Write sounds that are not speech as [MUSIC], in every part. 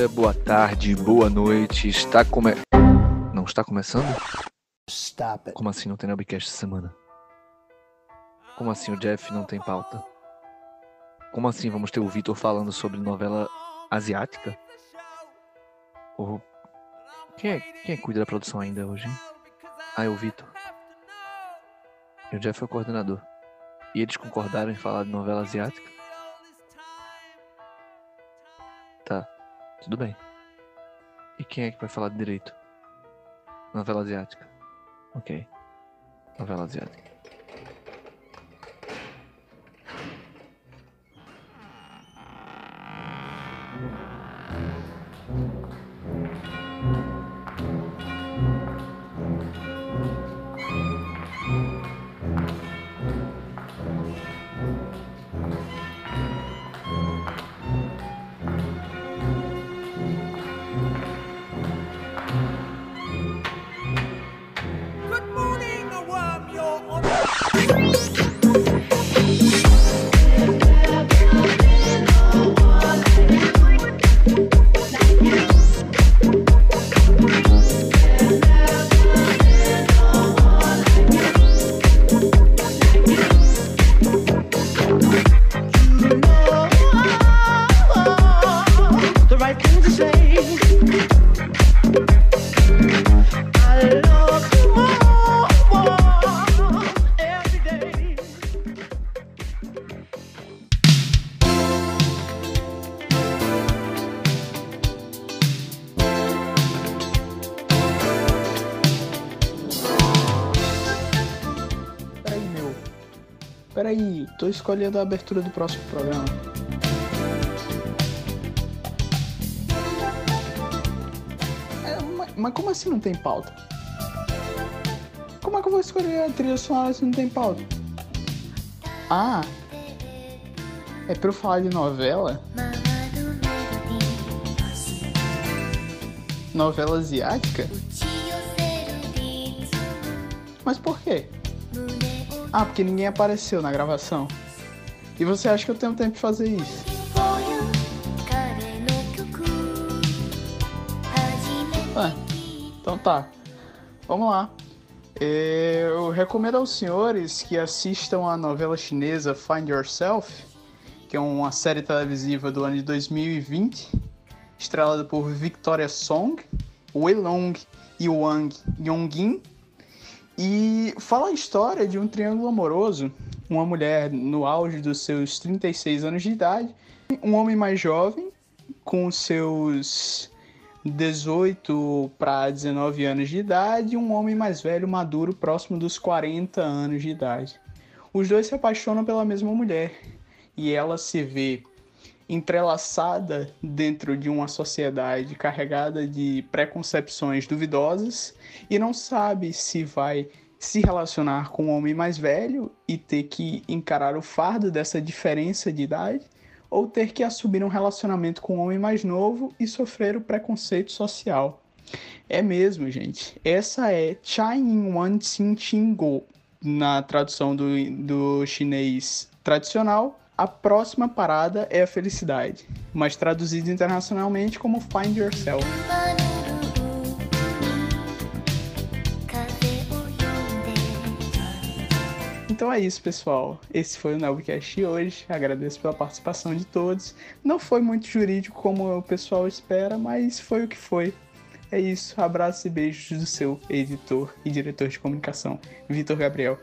dia, boa tarde, boa noite. Está come... Não está começando? Stop it. Como assim não tem Nobcast essa semana? Como assim o Jeff não tem pauta? Como assim vamos ter o Vitor falando sobre novela asiática? Ou... Quem, é, quem é que cuida da produção ainda hoje? Hein? Ah, é o Vitor. E o Jeff é o coordenador. E eles concordaram em falar de novela asiática? Tudo bem. E quem é que vai falar direito? Novela asiática. Ok. Novela asiática. Escolhendo a abertura do próximo programa. É, ma- mas, como assim não tem pauta? Como é que eu vou escolher a trilha sonora se não tem pauta? Ah! É pra eu falar de novela? Novela asiática? Mas por quê? Ah, porque ninguém apareceu na gravação. E você acha que eu tenho tempo de fazer isso? Ah, então tá. Vamos lá. É, Eu recomendo aos senhores que assistam a novela chinesa Find Yourself, que é uma série televisiva do ano de 2020, estrelada por Victoria Song, Wei Long e Wang Yongjin. E fala a história de um triângulo amoroso, uma mulher no auge dos seus 36 anos de idade, um homem mais jovem com seus 18 para 19 anos de idade e um homem mais velho, maduro, próximo dos 40 anos de idade. Os dois se apaixonam pela mesma mulher e ela se vê entrelaçada dentro de uma sociedade carregada de preconcepções duvidosas e não sabe se vai se relacionar com um homem mais velho e ter que encarar o fardo dessa diferença de idade ou ter que assumir um relacionamento com um homem mais novo e sofrer o preconceito social. É mesmo, gente. Essa é Chain Wan Xin Xin Go, na tradução do, do chinês tradicional. A próxima parada é a felicidade, mas traduzido internacionalmente como Find Yourself. Então é isso, pessoal. Esse foi o Nelbcast de hoje. Agradeço pela participação de todos. Não foi muito jurídico como o pessoal espera, mas foi o que foi. É isso. Abraços e beijos do seu editor e diretor de comunicação, Vitor Gabriel.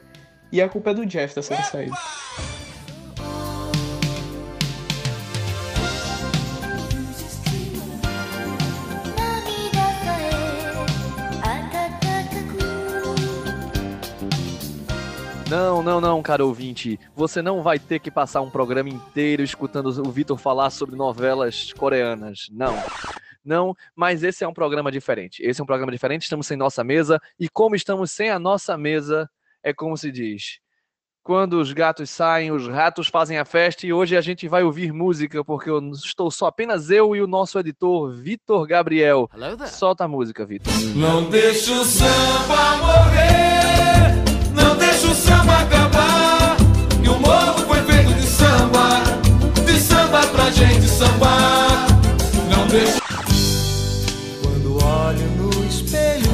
E a culpa é do Jeff dessa saída. Não, não, não, cara ouvinte. Você não vai ter que passar um programa inteiro escutando o Vitor falar sobre novelas coreanas. Não. Não, mas esse é um programa diferente. Esse é um programa diferente, estamos sem nossa mesa. E como estamos sem a nossa mesa, é como se diz. Quando os gatos saem, os ratos fazem a festa e hoje a gente vai ouvir música, porque eu estou só apenas eu e o nosso editor, Vitor Gabriel. Solta a música, Vitor. Não deixa o samba morrer, povo foi feito de samba, de samba pra gente sambar. Não deixa. Quando olho no espelho,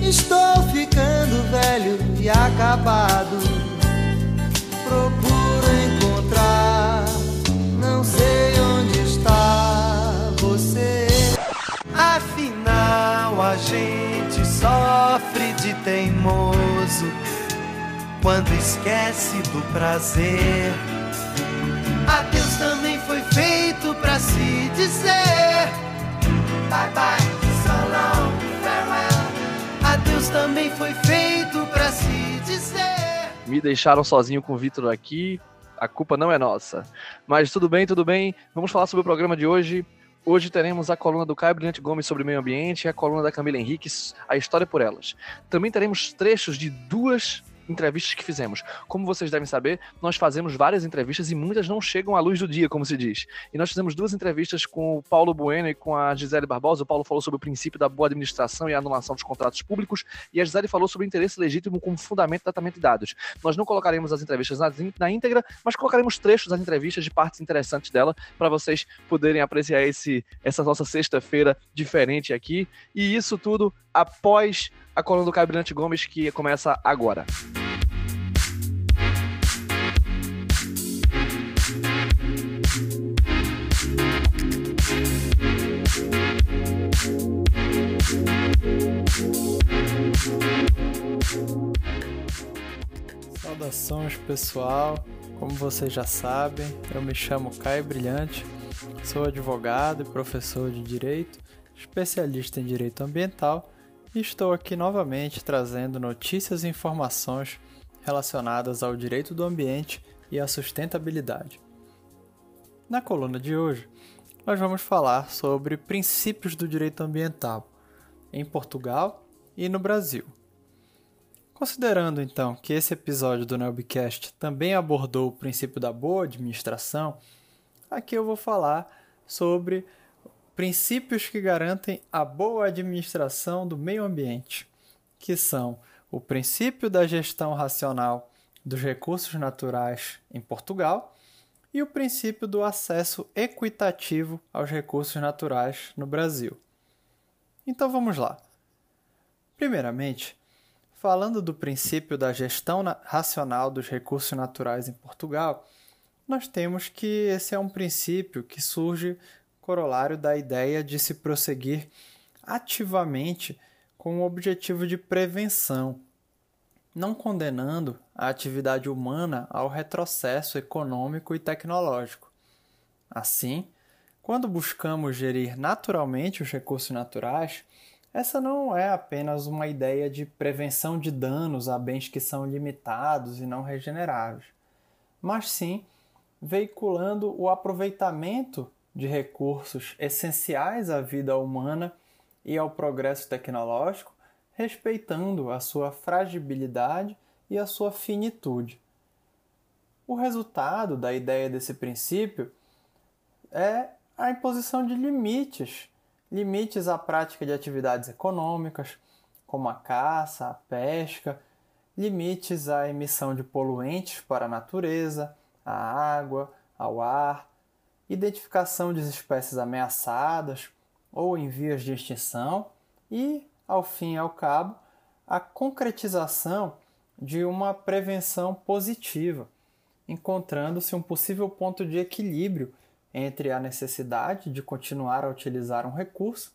estou ficando velho e acabado. Procuro encontrar, não sei onde está você. Afinal, a gente sofre de teimor quando esquece do prazer. Adeus também foi feito pra se dizer. Bye bye, so long, farewell. Adeus também foi feito pra se dizer. Me deixaram sozinho com o Vitor aqui. A culpa não é nossa. Mas tudo bem, tudo bem. Vamos falar sobre o programa de hoje. Hoje teremos a coluna do Caio Brilhante Gomes sobre meio ambiente e a coluna da Camila Henriques, a história por elas. Também teremos trechos de duas entrevistas que fizemos. Como vocês devem saber, nós fazemos várias entrevistas e muitas não chegam à luz do dia, como se diz. E nós fizemos duas entrevistas com o Paulo Bueno e com a Gisele Barbosa. O Paulo falou sobre o princípio da boa administração e a anulação dos contratos públicos, e a Gisele falou sobre o interesse legítimo como fundamento do tratamento de dados. Nós não colocaremos as entrevistas na, na íntegra, mas colocaremos trechos das entrevistas de partes interessantes dela para vocês poderem apreciar esse, essa nossa sexta-feira diferente aqui. E isso tudo após a coluna do Caio Brilhante Gomes, que começa agora. Saudações pessoal, como vocês já sabem, eu me chamo Caio Brilhante, sou advogado e professor de Direito, especialista em Direito Ambiental estou aqui novamente trazendo notícias e informações relacionadas ao direito do ambiente e à sustentabilidade. Na coluna de hoje, nós vamos falar sobre princípios do direito ambiental em Portugal e no Brasil. Considerando então que esse episódio do Nelbcast também abordou o princípio da boa administração, aqui eu vou falar sobre princípios que garantem a boa administração do meio ambiente, que são o princípio da gestão racional dos recursos naturais em Portugal e o princípio do acesso equitativo aos recursos naturais no Brasil. Então vamos lá. Primeiramente, falando do princípio da gestão racional dos recursos naturais em Portugal, nós temos que esse é um princípio que surge corolário da ideia de se prosseguir ativamente com o objetivo de prevenção, não condenando a atividade humana ao retrocesso econômico e tecnológico. Assim, quando buscamos gerir naturalmente os recursos naturais, essa não é apenas uma ideia de prevenção de danos a bens que são limitados e não regeneráveis, mas sim veiculando o aproveitamento de recursos essenciais à vida humana e ao progresso tecnológico, respeitando a sua fragilidade e a sua finitude. O resultado da ideia desse princípio é a imposição de limites limites à prática de atividades econômicas, como a caça, a pesca, limites à emissão de poluentes para a natureza, à água, ao ar, identificação de espécies ameaçadas ou em vias de extinção e, ao fim e ao cabo, a concretização de uma prevenção positiva, encontrando-se um possível ponto de equilíbrio entre a necessidade de continuar a utilizar um recurso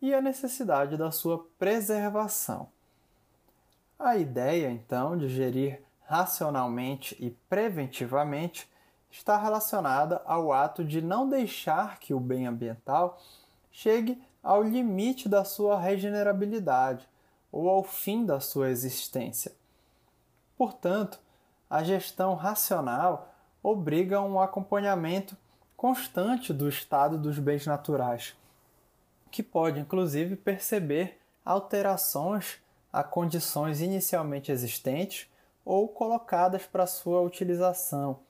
e a necessidade da sua preservação. A ideia, então, de gerir racionalmente e preventivamente está relacionada ao ato de não deixar que o bem ambiental chegue ao limite da sua regenerabilidade ou ao fim da sua existência. Portanto, a gestão racional obriga um acompanhamento constante do estado dos bens naturais, que pode inclusive perceber alterações a condições inicialmente existentes ou colocadas para sua utilização.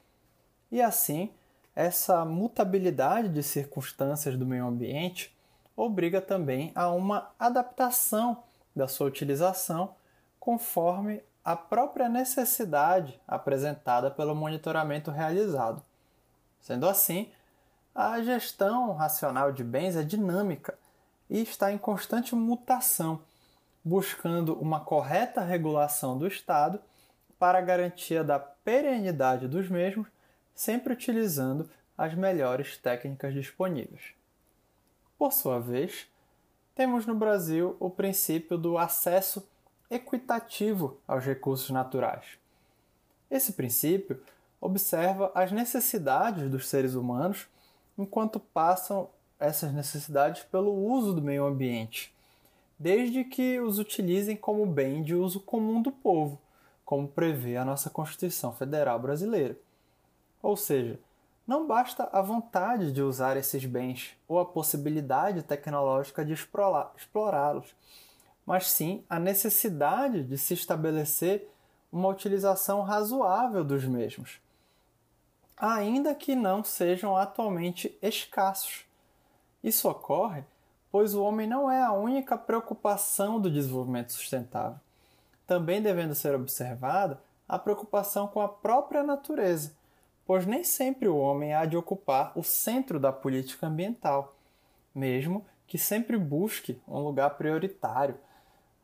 E assim, essa mutabilidade de circunstâncias do meio ambiente obriga também a uma adaptação da sua utilização conforme a própria necessidade apresentada pelo monitoramento realizado. Sendo assim, a gestão racional de bens é dinâmica e está em constante mutação, buscando uma correta regulação do Estado para garantia da perenidade dos mesmos, sempre utilizando as melhores técnicas disponíveis. Por sua vez, temos no Brasil o princípio do acesso equitativo aos recursos naturais. Esse princípio observa as necessidades dos seres humanos enquanto passam essas necessidades pelo uso do meio ambiente, desde que os utilizem como bem de uso comum do povo, como prevê a nossa Constituição Federal Brasileira. Ou seja, não basta a vontade de usar esses bens ou a possibilidade tecnológica de explorá-los, mas sim a necessidade de se estabelecer uma utilização razoável dos mesmos, ainda que não sejam atualmente escassos. Isso ocorre pois o homem não é a única preocupação do desenvolvimento sustentável. Também devendo ser observada a preocupação com a própria natureza pois nem sempre o homem há de ocupar o centro da política ambiental, mesmo que sempre busque um lugar prioritário.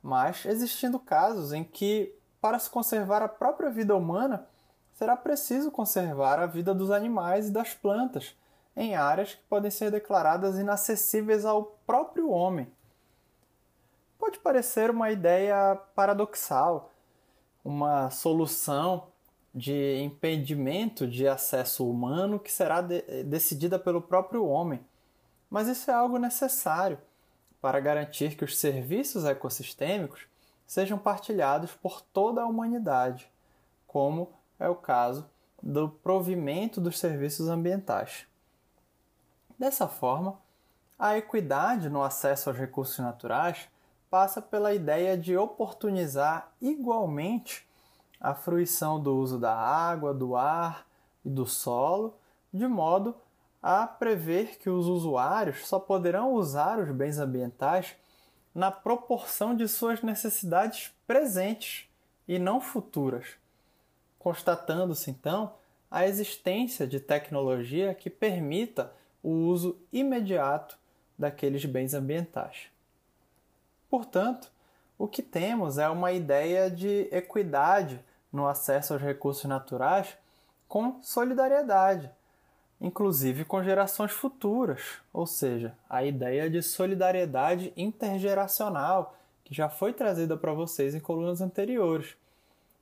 Mas existindo casos em que, para se conservar a própria vida humana, será preciso conservar a vida dos animais e das plantas em áreas que podem ser declaradas inacessíveis ao próprio homem. Pode parecer uma ideia paradoxal, uma solução de impedimento de acesso humano que será de decidida pelo próprio homem. Mas isso é algo necessário para garantir que os serviços ecossistêmicos sejam partilhados por toda a humanidade, como é o caso do provimento dos serviços ambientais. Dessa forma, a equidade no acesso aos recursos naturais passa pela ideia de oportunizar igualmente a fruição do uso da água, do ar e do solo, de modo a prever que os usuários só poderão usar os bens ambientais na proporção de suas necessidades presentes e não futuras, constatando-se então a existência de tecnologia que permita o uso imediato daqueles bens ambientais. Portanto, o que temos é uma ideia de equidade no acesso aos recursos naturais com solidariedade, inclusive com gerações futuras, ou seja, a ideia de solidariedade intergeracional que já foi trazida para vocês em colunas anteriores,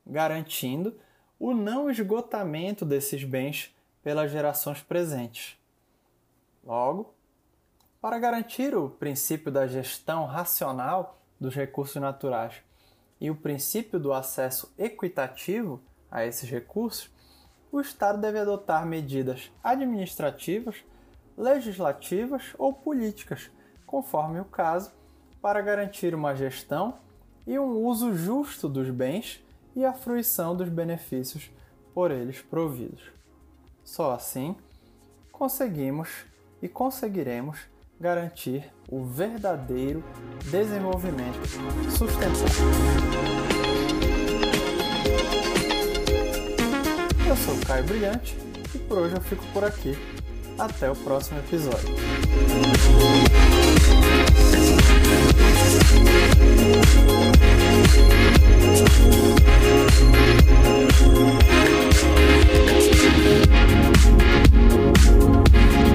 garantindo o não esgotamento desses bens pelas gerações presentes. Logo, para garantir o princípio da gestão racional dos recursos naturais e o princípio do acesso equitativo a esses recursos, o Estado deve adotar medidas administrativas, legislativas ou políticas, conforme o caso, para garantir uma gestão e um uso justo dos bens e a fruição dos benefícios por eles providos. Só assim conseguimos e conseguiremos garantir o verdadeiro desenvolvimento sustentável. Eu sou o Caio Brilhante e por hoje eu fico por aqui. Até o próximo episódio.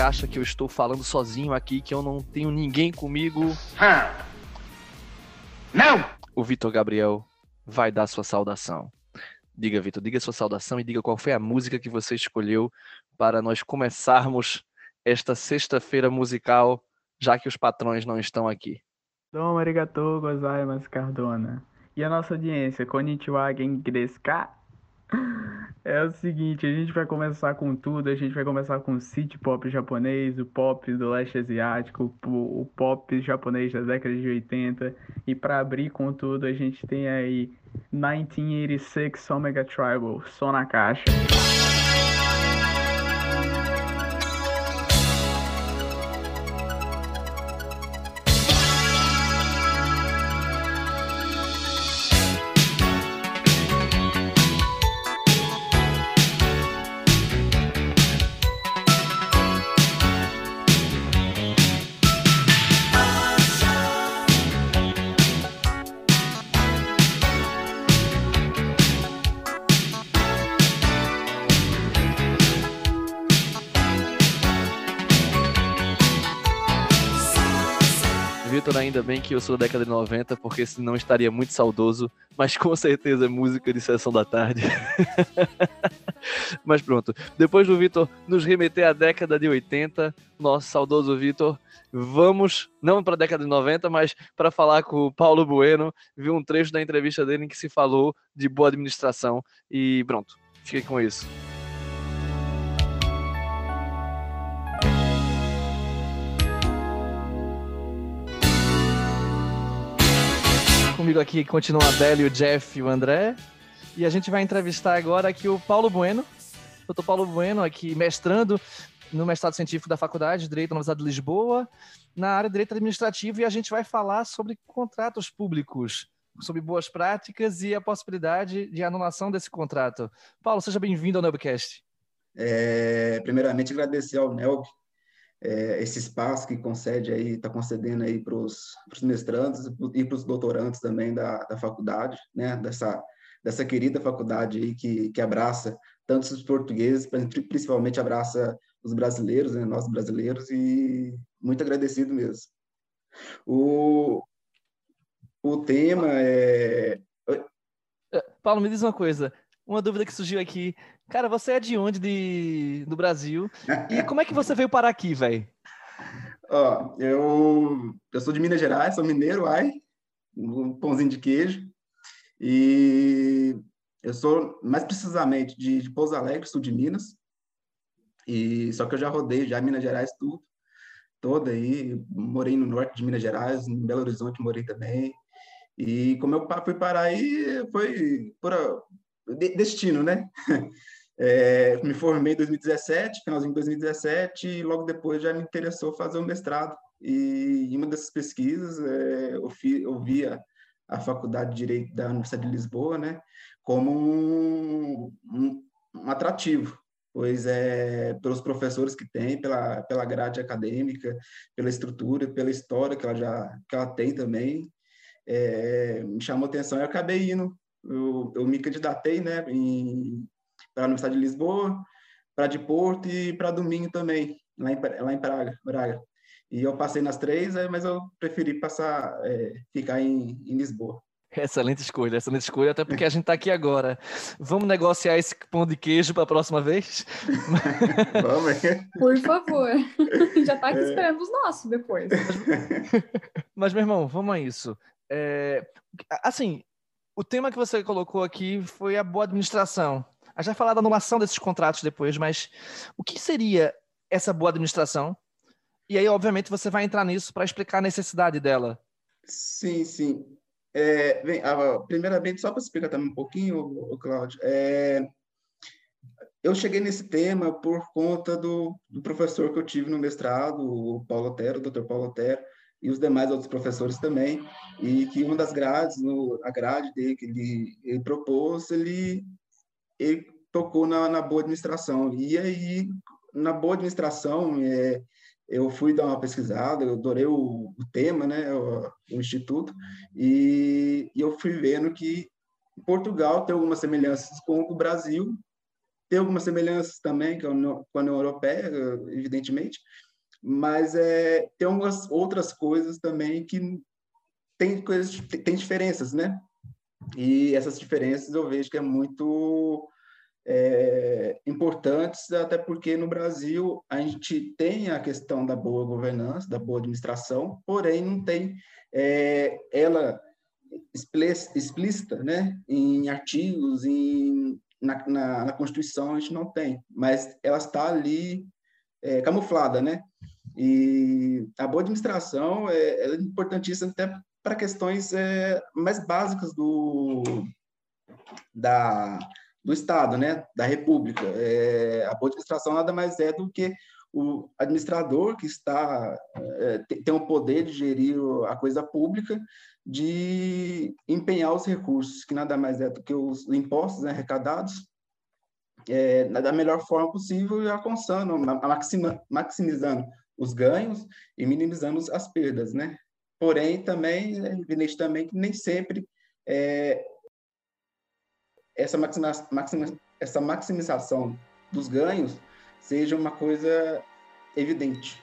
Acha que eu estou falando sozinho aqui, que eu não tenho ninguém comigo. Não! O Vitor Gabriel vai dar sua saudação. Diga, Vitor, diga sua saudação e diga qual foi a música que você escolheu para nós começarmos esta sexta-feira musical, já que os patrões não estão aqui. Domo arigatou gozaimasu, Cardona. E a nossa audiência, konnichiwa, genki desu ka? [LAUGHS] É o seguinte, a gente vai começar com tudo, a gente vai começar com o city pop japonês, o pop do leste asiático, o, pop japonês da década de 80, e para abrir com tudo, a gente tem aí 1986 Omega Tribal, só na caixa. Bem que eu sou da década de 90, porque senão estaria muito saudoso, mas com certeza é música de sessão da tarde. [LAUGHS] mas pronto, depois do Vitor nos remeter à década de 80, nosso saudoso Vitor, vamos, não para a década de 90, mas para falar com o Paulo Bueno, viu um trecho da entrevista dele em que se falou de boa administração e pronto, fiquei com isso. Comigo aqui continua a Adélio, o Jeff e o André. E a gente vai entrevistar agora aqui o Paulo Bueno. Doutor Paulo Bueno, aqui mestrando no mestrado científico da Faculdade de Direito da Universidade de Lisboa, na área de Direito Administrativo, e a gente vai falar sobre contratos públicos, sobre boas práticas e a possibilidade de anulação desse contrato. Paulo, seja bem-vindo ao Nubcast. É, primeiramente, agradecer ao NELB é, esse espaço que concede aí, está concedendo aí para os mestrandos e para os doutorandos também da, da faculdade, né, dessa, dessa querida faculdade aí que, que abraça tanto os portugueses, principalmente abraça os brasileiros, né, nós brasileiros, e muito agradecido mesmo. O, o tema é... Paulo, me diz uma coisa, uma dúvida que surgiu aqui. Cara, você é de onde de, do Brasil? E como é que você veio parar aqui, velho? Ó, eu, eu sou de Minas Gerais, sou mineiro, ai, um pãozinho de queijo. E eu sou, mais precisamente, de, de Pouso Alegre, sul de Minas. E só que eu já rodei já Minas Gerais tudo, toda aí. Morei no norte de Minas Gerais, em Belo Horizonte morei também. E como eu fui parar aí, foi por, destino, né? [LAUGHS] É, me formei em 2017, finalzinho de 2017, e logo depois já me interessou fazer um mestrado. E em uma dessas pesquisas, é, eu, fi, eu via a Faculdade de Direito da Universidade de Lisboa, né, como um, um, um atrativo, pois é pelos professores que tem, pela, pela grade acadêmica, pela estrutura, pela história que ela já que ela tem também, é, me chamou atenção e eu acabei indo eu, eu me candidatei né, para a Universidade de Lisboa, para de Porto e para Domingo também, lá em, lá em Praga, Braga. E eu passei nas três, é, mas eu preferi passar, é, ficar em, em Lisboa. Excelente escolha, excelente escolha, até porque a gente está aqui agora. Vamos negociar esse pão de queijo para a próxima vez? [LAUGHS] Vamos. Por favor. [LAUGHS] Já está aqui é. esperando os nossos depois. [LAUGHS] Mas, meu irmão, vamos a isso. É, assim, o tema que você colocou aqui foi a boa administração. A gente vai falar da anulação desses contratos depois, mas o que seria essa boa administração? E aí, obviamente, você vai entrar nisso para explicar a necessidade dela. Sim, sim. É, bem, primeiramente, só para explicar também um pouquinho, Cláudio, é, eu cheguei nesse tema por conta do, do, professor que eu tive no mestrado, o Paulo Otero, o Dr. Paulo Otero, e os demais outros professores também, e que uma das grades, no, a grade dele que ele, ele propôs, ele, ele tocou na, na, boa administração. E aí, na boa administração, é, eu fui dar uma pesquisada, eu adorei o, o tema, né, o, o instituto, e, e, eu fui vendo que Portugal tem algumas semelhanças com o Brasil, tem algumas semelhanças também com a União Europeia, evidentemente, mas é, tem algumas outras coisas também que tem coisas tem diferenças, né? E essas diferenças eu vejo que é muito é, importantes, até porque no Brasil a gente tem a questão da boa governança, da boa administração, porém não tem é, ela explícita, né, em artigos, em, na, na, na Constituição a gente não tem, mas ela está ali é, camuflada, né? E a boa administração é, é importantíssima até para questões é, mais básicas do, da, do Estado, né? Da República. É, a boa administração nada mais é do que o administrador que está é, tem o poder de gerir a coisa pública, de empenhar os recursos, que nada mais é do que os impostos né, arrecadados, é, da melhor forma possível e alcançando, maxima, maximizando os ganhos e minimizando as perdas, né? Porém, também é evidente também que nem sempre é, essa, maxima, maxima, essa maximização dos ganhos seja uma coisa evidente.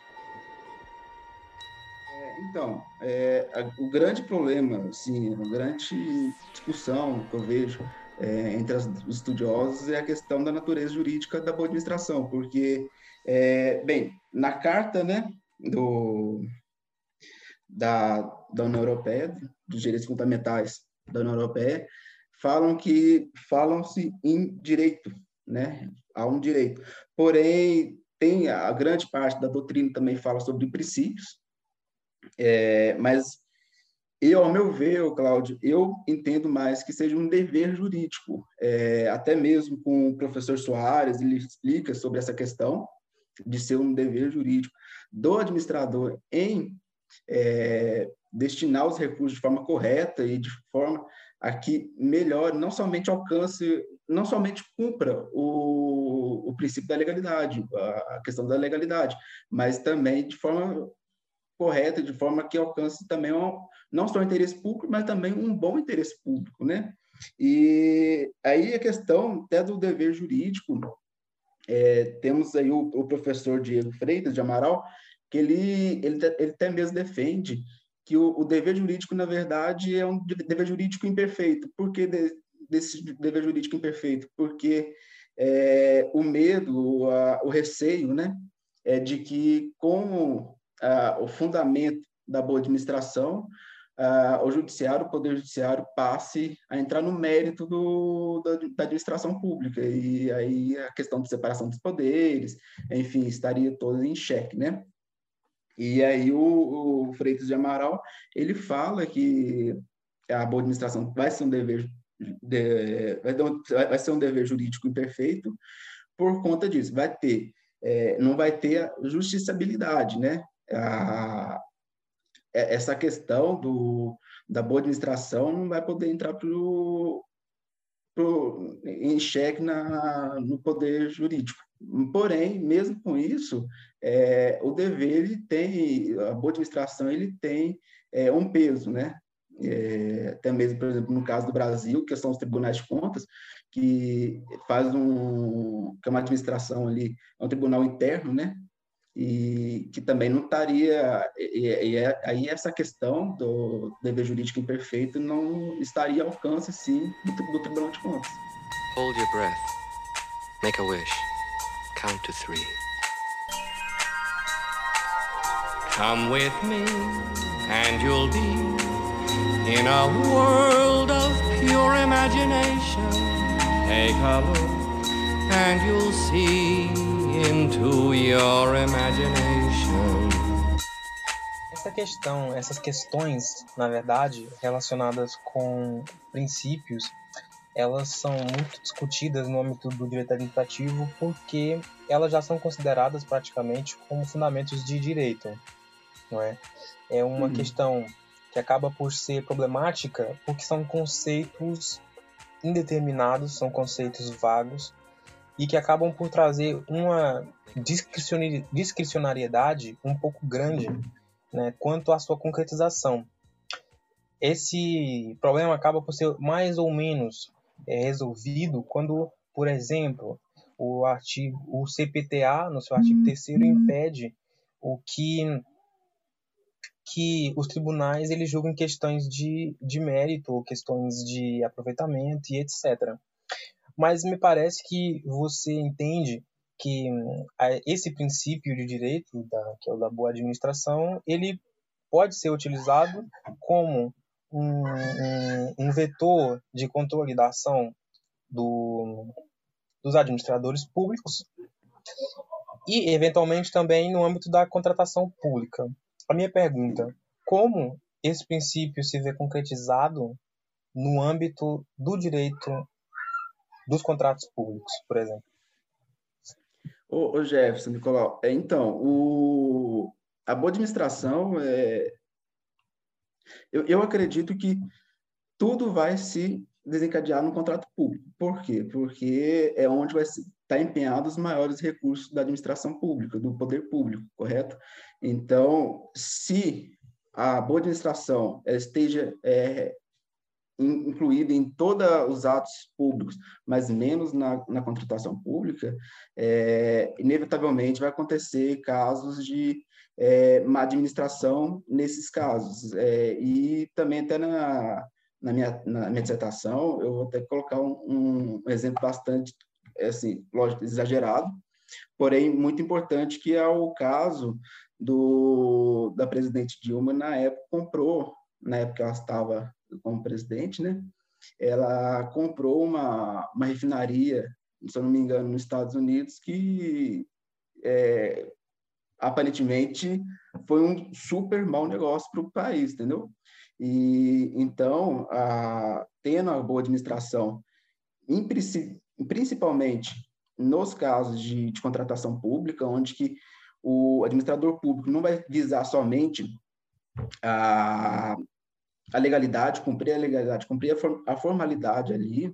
É, então, é, a, o grande problema, assim, a grande discussão que eu vejo é, entre os estudiosos é a questão da natureza jurídica da boa administração, porque, é, bem, na carta, né, do, da, da União Europeia, dos direitos fundamentais da União Europeia, falam que falam-se em direito, né? Há um direito. Porém, tem a grande parte da doutrina também fala sobre princípios, é, mas eu, ao meu ver, Cláudio, eu entendo mais que seja um dever jurídico. É, até mesmo com o professor Soares, ele explica sobre essa questão de ser um dever jurídico do administrador em é, destinar os recursos de forma correta e de forma a que melhore, não somente alcance, não somente cumpra o, o princípio da legalidade, a, a questão da legalidade, mas também de forma correta, de forma que alcance também um, não só o interesse público, mas também um bom interesse público, né? E aí a questão até do dever jurídico, é, temos aí o, o, professor Diego Freitas de Amaral, que ele, ele, ele até mesmo defende que o, o, dever jurídico, na verdade, é um dever jurídico imperfeito. Por que de, desse dever jurídico imperfeito? Porque é, o medo, a, o receio, né, é de que com a, o fundamento da boa administração, a, o judiciário, o poder judiciário passe a entrar no mérito do, da, da administração pública e aí a questão de separação dos poderes, enfim, estaria toda em xeque, né? E aí o, o Freitas de Amaral, ele fala que a boa administração vai ser um dever de, vai, vai, ser um dever jurídico imperfeito por conta disso. Vai ter, é, não vai ter justiciabilidade, né? A, é, essa questão do, da boa administração não vai poder entrar pro, pro, em xeque na, no poder jurídico. Porém, mesmo com isso, é, o dever ele tem, a boa administração ele tem é, um peso, né? É, até mesmo, por exemplo, no caso do Brasil, que são os tribunais de contas, que faz um, que é uma administração ali, é um tribunal interno, né? E que também não estaria, e, e, é, aí essa questão do dever jurídico imperfeito não estaria ao alcance, sim, do, do Tribunal de Contas. Hold your breath. Make a wish. Count to three. Come with me and you'll be in a world of pure imagination. Take a look and you'll see into your imagination. Essa questão, essas questões, na verdade, relacionadas com princípios, elas são muito discutidas no âmbito do direito administrativo porque elas já são consideradas praticamente como fundamentos de direito não é? É uma uhum. questão que acaba por ser problemática porque são conceitos indeterminados, são conceitos vagos e que acabam por trazer uma discricionariedade um pouco grande né, quanto à sua concretização. Esse problema acaba por ser mais ou menos é, resolvido quando, por exemplo, o artigo, o CPTA, no seu artigo 3 uhum. impede o que que os tribunais eles julgam questões de, de mérito, questões de aproveitamento e etc. Mas me parece que você entende que esse princípio de direito, da, que é o da boa administração, ele pode ser utilizado como um, um, vetor de controle da ação do, dos administradores públicos e, eventualmente, também no âmbito da contratação pública. A minha pergunta: como esse princípio se vê concretizado no âmbito do direito dos contratos públicos, por exemplo? Ô, ô Jefferson, Nicolau, é, então, o, a boa administração, é, eu, eu acredito que tudo vai se desencadear no contrato público. Por quê? Porque é onde vai estar tá empenhados os maiores recursos da administração pública, do poder público, correto? Então, se a boa administração esteja é, incluída em todos os atos públicos, mas menos na, na contratação pública, é, inevitavelmente vai acontecer casos de é, má administração nesses casos. É, e também até na, na, minha, na minha dissertação, eu vou até colocar um, um exemplo bastante, assim, lógico, exagerado, porém muito importante, que é o caso do, da presidente Dilma, na época, comprou, na época ela estava como presidente, né? Ela comprou uma, uma refinaria, se eu não me engano, nos Estados Unidos, que é, aparentemente foi um super mau negócio para o país, entendeu? E então, a, tendo a boa administração, em, principalmente nos casos de, de contratação pública, onde que o administrador público não vai visar somente a, a legalidade, cumprir a legalidade, cumprir a, a formalidade ali,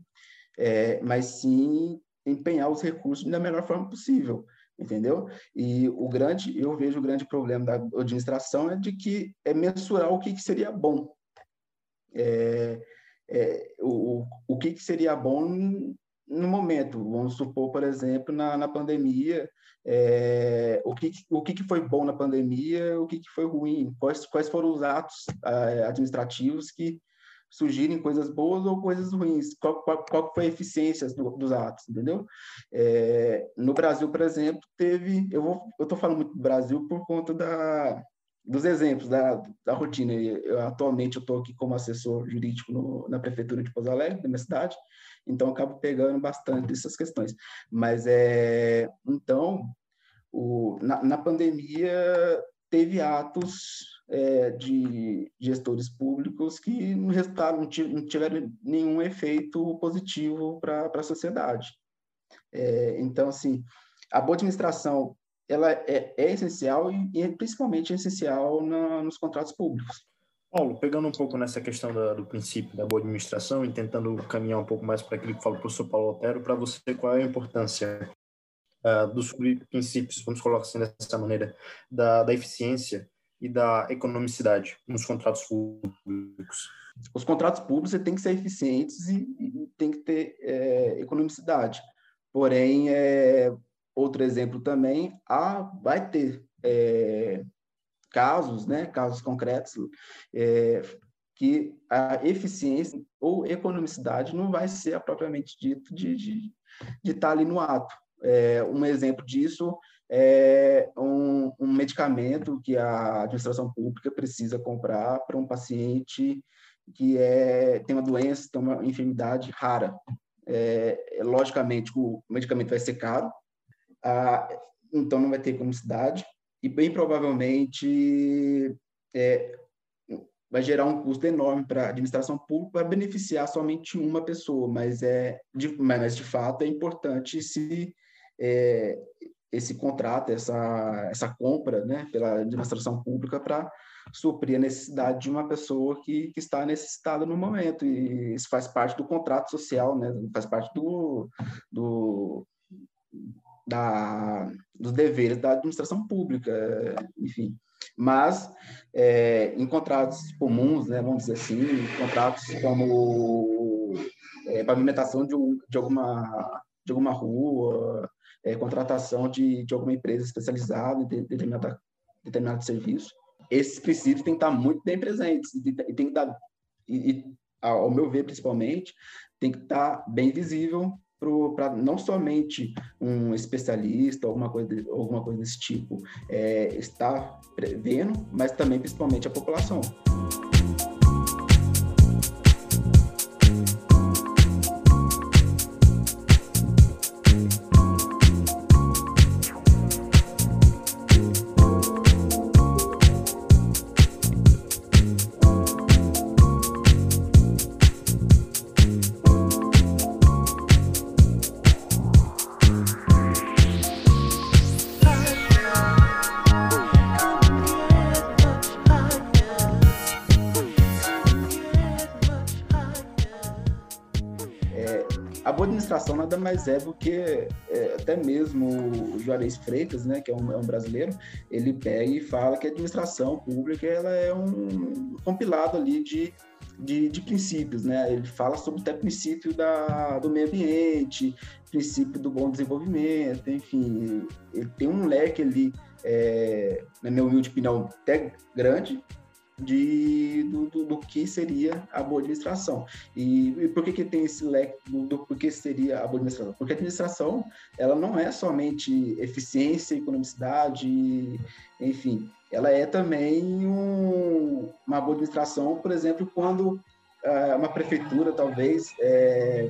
é, mas sim empenhar os recursos da melhor forma possível, entendeu? E o grande, eu vejo o grande problema da administração é de que é mensurar o que, que seria bom. É, é, o, o que, que seria bom no momento. Vamos supor, por exemplo, na, na pandemia, é, o, que, o que foi bom na pandemia, o que foi ruim, quais, quais foram os atos é, administrativos que surgirem coisas boas ou coisas ruins, qual, qual, qual foi a eficiência do, dos atos, entendeu? É, no Brasil, por exemplo, teve, eu vou, eu estou falando muito do Brasil por conta da, dos exemplos da, da rotina. Eu, atualmente eu estou aqui como assessor jurídico no, na prefeitura de Pouso Alegre, da minha cidade, então acabo pegando bastante dessas questões. Mas é então o, na, na pandemia teve atos é, de gestores públicos que no resultado não, tiveram nenhum efeito positivo para a sociedade. É, então, assim, a boa administração ela é, é essencial e, e, principalmente essencial na, nos contratos públicos. Paulo, pegando um pouco nessa questão da, do princípio da boa administração e tentando caminhar um pouco mais para aquilo que falou o professor Paulo Otero, para você, qual é a importância uh, dos princípios, vamos colocar assim dessa maneira, da, da eficiência e da economicidade nos contratos públicos? Os contratos públicos têm que ser eficientes e, e tem que ter é, economicidade. Porém, é, outro exemplo também, há, vai ter é, casos, né, casos concretos, é, que a eficiência ou economicidade não vai ser propriamente dito de, de, de estar ali no ato. É, um exemplo disso é um, um, medicamento que a administração pública precisa comprar para um paciente que é, tem uma doença, tem uma enfermidade rara. É, logicamente, o medicamento vai ser caro, então não vai ter economicidade, e bem provavelmente é, vai gerar um custo enorme para a administração pública para beneficiar somente uma pessoa, mas é de, mas de fato é importante se é, esse contrato, essa essa compra, né, pela administração pública para suprir a necessidade de uma pessoa que, que está necessitada no momento e isso faz parte do contrato social, né, faz parte do, do da, dos deveres da administração pública, enfim. Mas, é, em contratos comuns, né, vamos dizer assim, contratos como é, pavimentação de, um, de, alguma, de alguma rua, é, contratação de, de alguma empresa especializada em determinada, determinado serviço, esses princípios têm que estar muito bem presentes e tem que dar, e, e, ao meu ver, principalmente, tem que estar bem visível para não somente um especialista, alguma coisa, alguma coisa desse tipo, é, estar prevendo, mas também principalmente a população. Mais é do que é, até mesmo o Juarez Freitas, né, que é um, é um, brasileiro, ele pega e fala que a administração pública ela é um compilado ali de, de, de princípios, né? Ele fala sobre até princípio da, do meio ambiente, princípio do bom desenvolvimento, enfim, ele tem um leque ali, é, na minha humilde opinião, até grande, de, do, do, do, que seria a boa administração. E, e por que, que tem esse leque do, do por que seria a boa administração? Porque a administração ela não é somente eficiência, economicidade, enfim, ela é também um, uma boa administração, por exemplo, quando uh, uma prefeitura talvez é,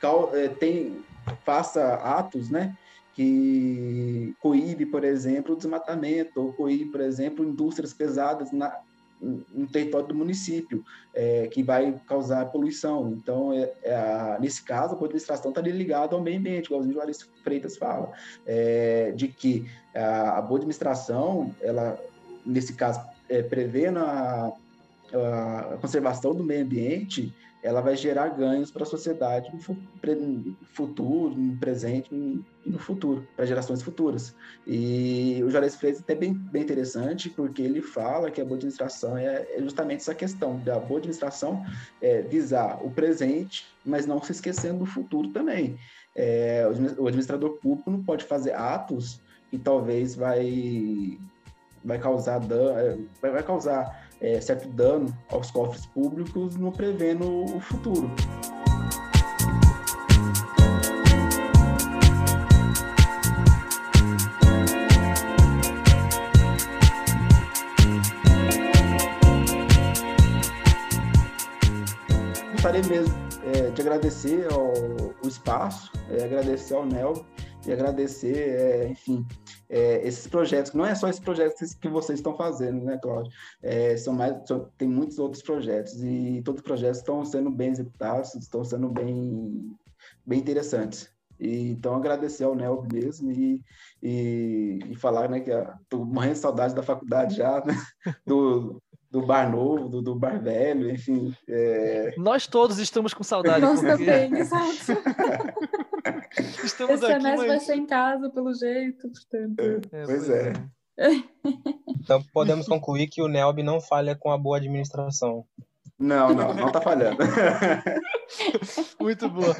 cal, é, tem, faça atos, né? Que coíbe, por exemplo, o desmatamento, ou coíbe, por exemplo, indústrias pesadas na, no território do município, é, que vai causar poluição. Então, é, é a, nesse caso, a administração está ligada ao meio ambiente, igual o Juarez Freitas fala, é, de que a, a, boa administração, ela, nesse caso, é, prevendo a, a conservação do meio ambiente, ela vai gerar ganhos para a sociedade no futuro, no presente e no futuro, para gerações futuras. E o Juarez Freire é bem, bem interessante, porque ele fala que a boa administração é, é justamente essa questão da boa administração é, visar o presente, mas não se esquecendo do futuro também. É, o administrador público não pode fazer atos que talvez vai vai causar dano, é, vai causar é, certo dano aos cofres públicos, não prevendo o futuro. Gostaria mesmo é, de agradecer ao, o espaço, é, agradecer ao NEL e agradecer, é, enfim, é, esses projetos, não é só esses projetos que vocês estão fazendo, né, Cláudio? É, são mais, são, tem muitos outros projetos e todos os projetos estão sendo bem executados, estão sendo bem, bem interessantes. E, então, agradecer ao Nel mesmo e, e, e falar né, que estou morrendo de saudade da faculdade já, né? [LAUGHS] do, do bar novo, do, do bar velho, enfim. É... Nós todos estamos com saudade. Nós porque... também, exato. [LAUGHS] Estamos Esse aqui, semestre mas... vai ser em casa, pelo jeito, portanto. É, pois é. [LAUGHS] Então podemos concluir que o NELB não falha com a boa administração. Não, não, não tá falhando. [LAUGHS] Muito boa.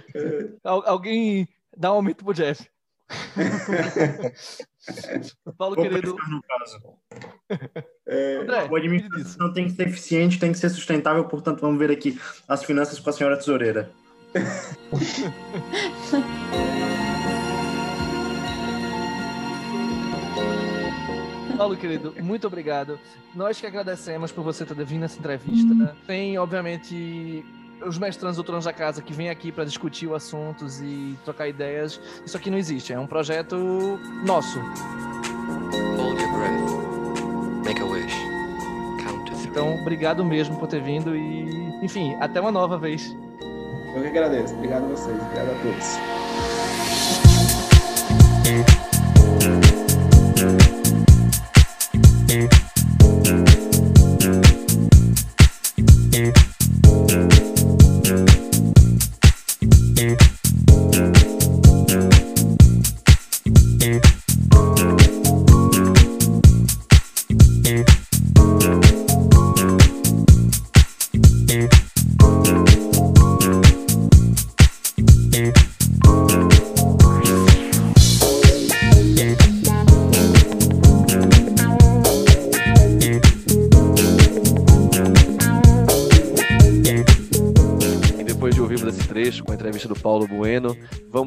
[LAUGHS] Al alguém dá um aumento pro Jeff. Paulo, Vou querido. no caso. É, André, A administração tem que ser eficiente, tem que ser sustentável, portanto, vamos ver aqui as finanças com a senhora tesoureira. [LAUGHS] Paulo, querido, muito obrigado. Nós que agradecemos por você ter vindo nessa entrevista. Tem, obviamente, os mestrandos doutorandos da casa que vêm aqui para discutir os assuntos e trocar ideias. Isso aqui não existe, é um projeto nosso. Hold your breath. Make a wish. Count to three. Então, obrigado mesmo por ter vindo e, enfim, até uma nova vez. Eu que agradeço. Obrigado a vocês. Obrigado a todos.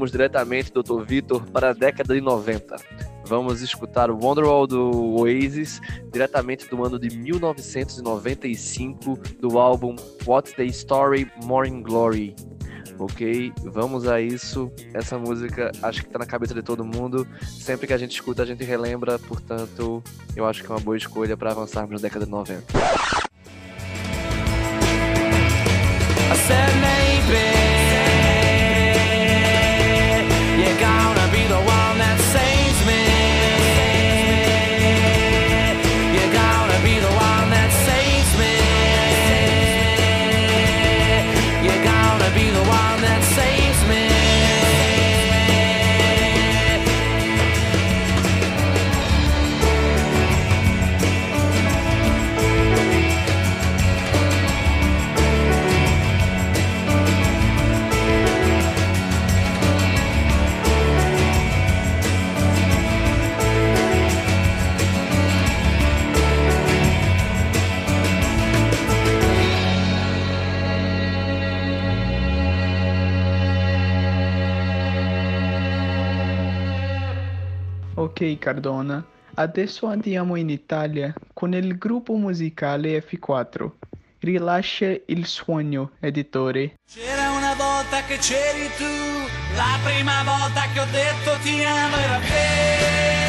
Vamos diretamente, Dr. Vitor, para a década de 90. Vamos escutar o Wonderwall do Oasis, diretamente do ano de 1995, do álbum What's the Story Morning Glory. Ok, vamos a isso. Essa música acho que tá na cabeça de todo mundo. Sempre que a gente escuta, a gente relembra. Portanto, eu acho que é uma boa escolha para avançarmos na década de 90. Cardona. Adesso andiamo in Italia con il gruppo musicale F4. Rilascia il sogno, editore. C'era una volta che c'eri tu, la prima volta che ho detto ti amo era vero.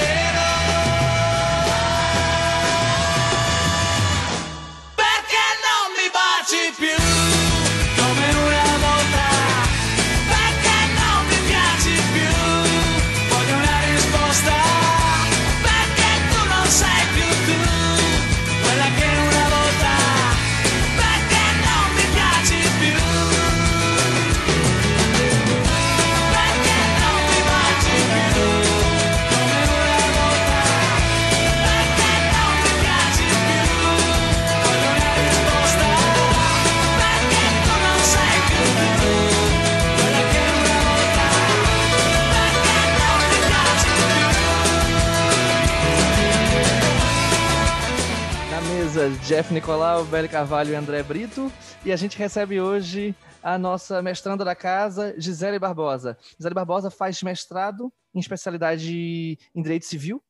Jeff Nicolau, Beli Carvalho e André Brito. E a gente recebe hoje a nossa mestranda da casa, Gisele Barbosa. Gisele Barbosa faz mestrado em especialidade em Direito Civil,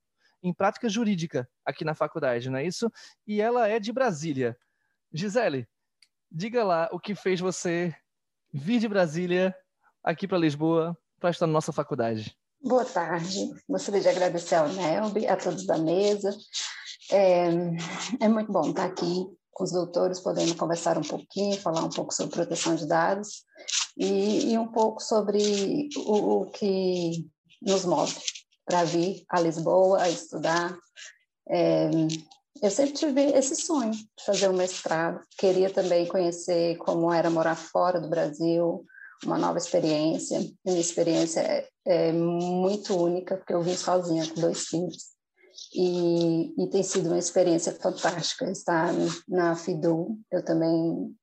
em Prática Jurídica, aqui na faculdade, não é isso? E ela é de Brasília. Gisele, diga lá o que fez você vir de Brasília aqui para Lisboa para estar na nossa faculdade. Boa tarde. Gostaria de agradecer ao Nelby, a todos da mesa. É, é muito bom estar aqui com os doutores, podendo conversar um pouquinho, falar um pouco sobre proteção de dados e, e um pouco sobre o, o que nos move para vir a Lisboa a estudar. É, eu sempre tive esse sonho de fazer um mestrado. Queria também conhecer como era morar fora do Brasil, uma nova experiência. Minha experiência é, é muito única, porque eu vim sozinha com dois filhos. E, e tem sido uma experiência fantástica estar na FIDU. Eu também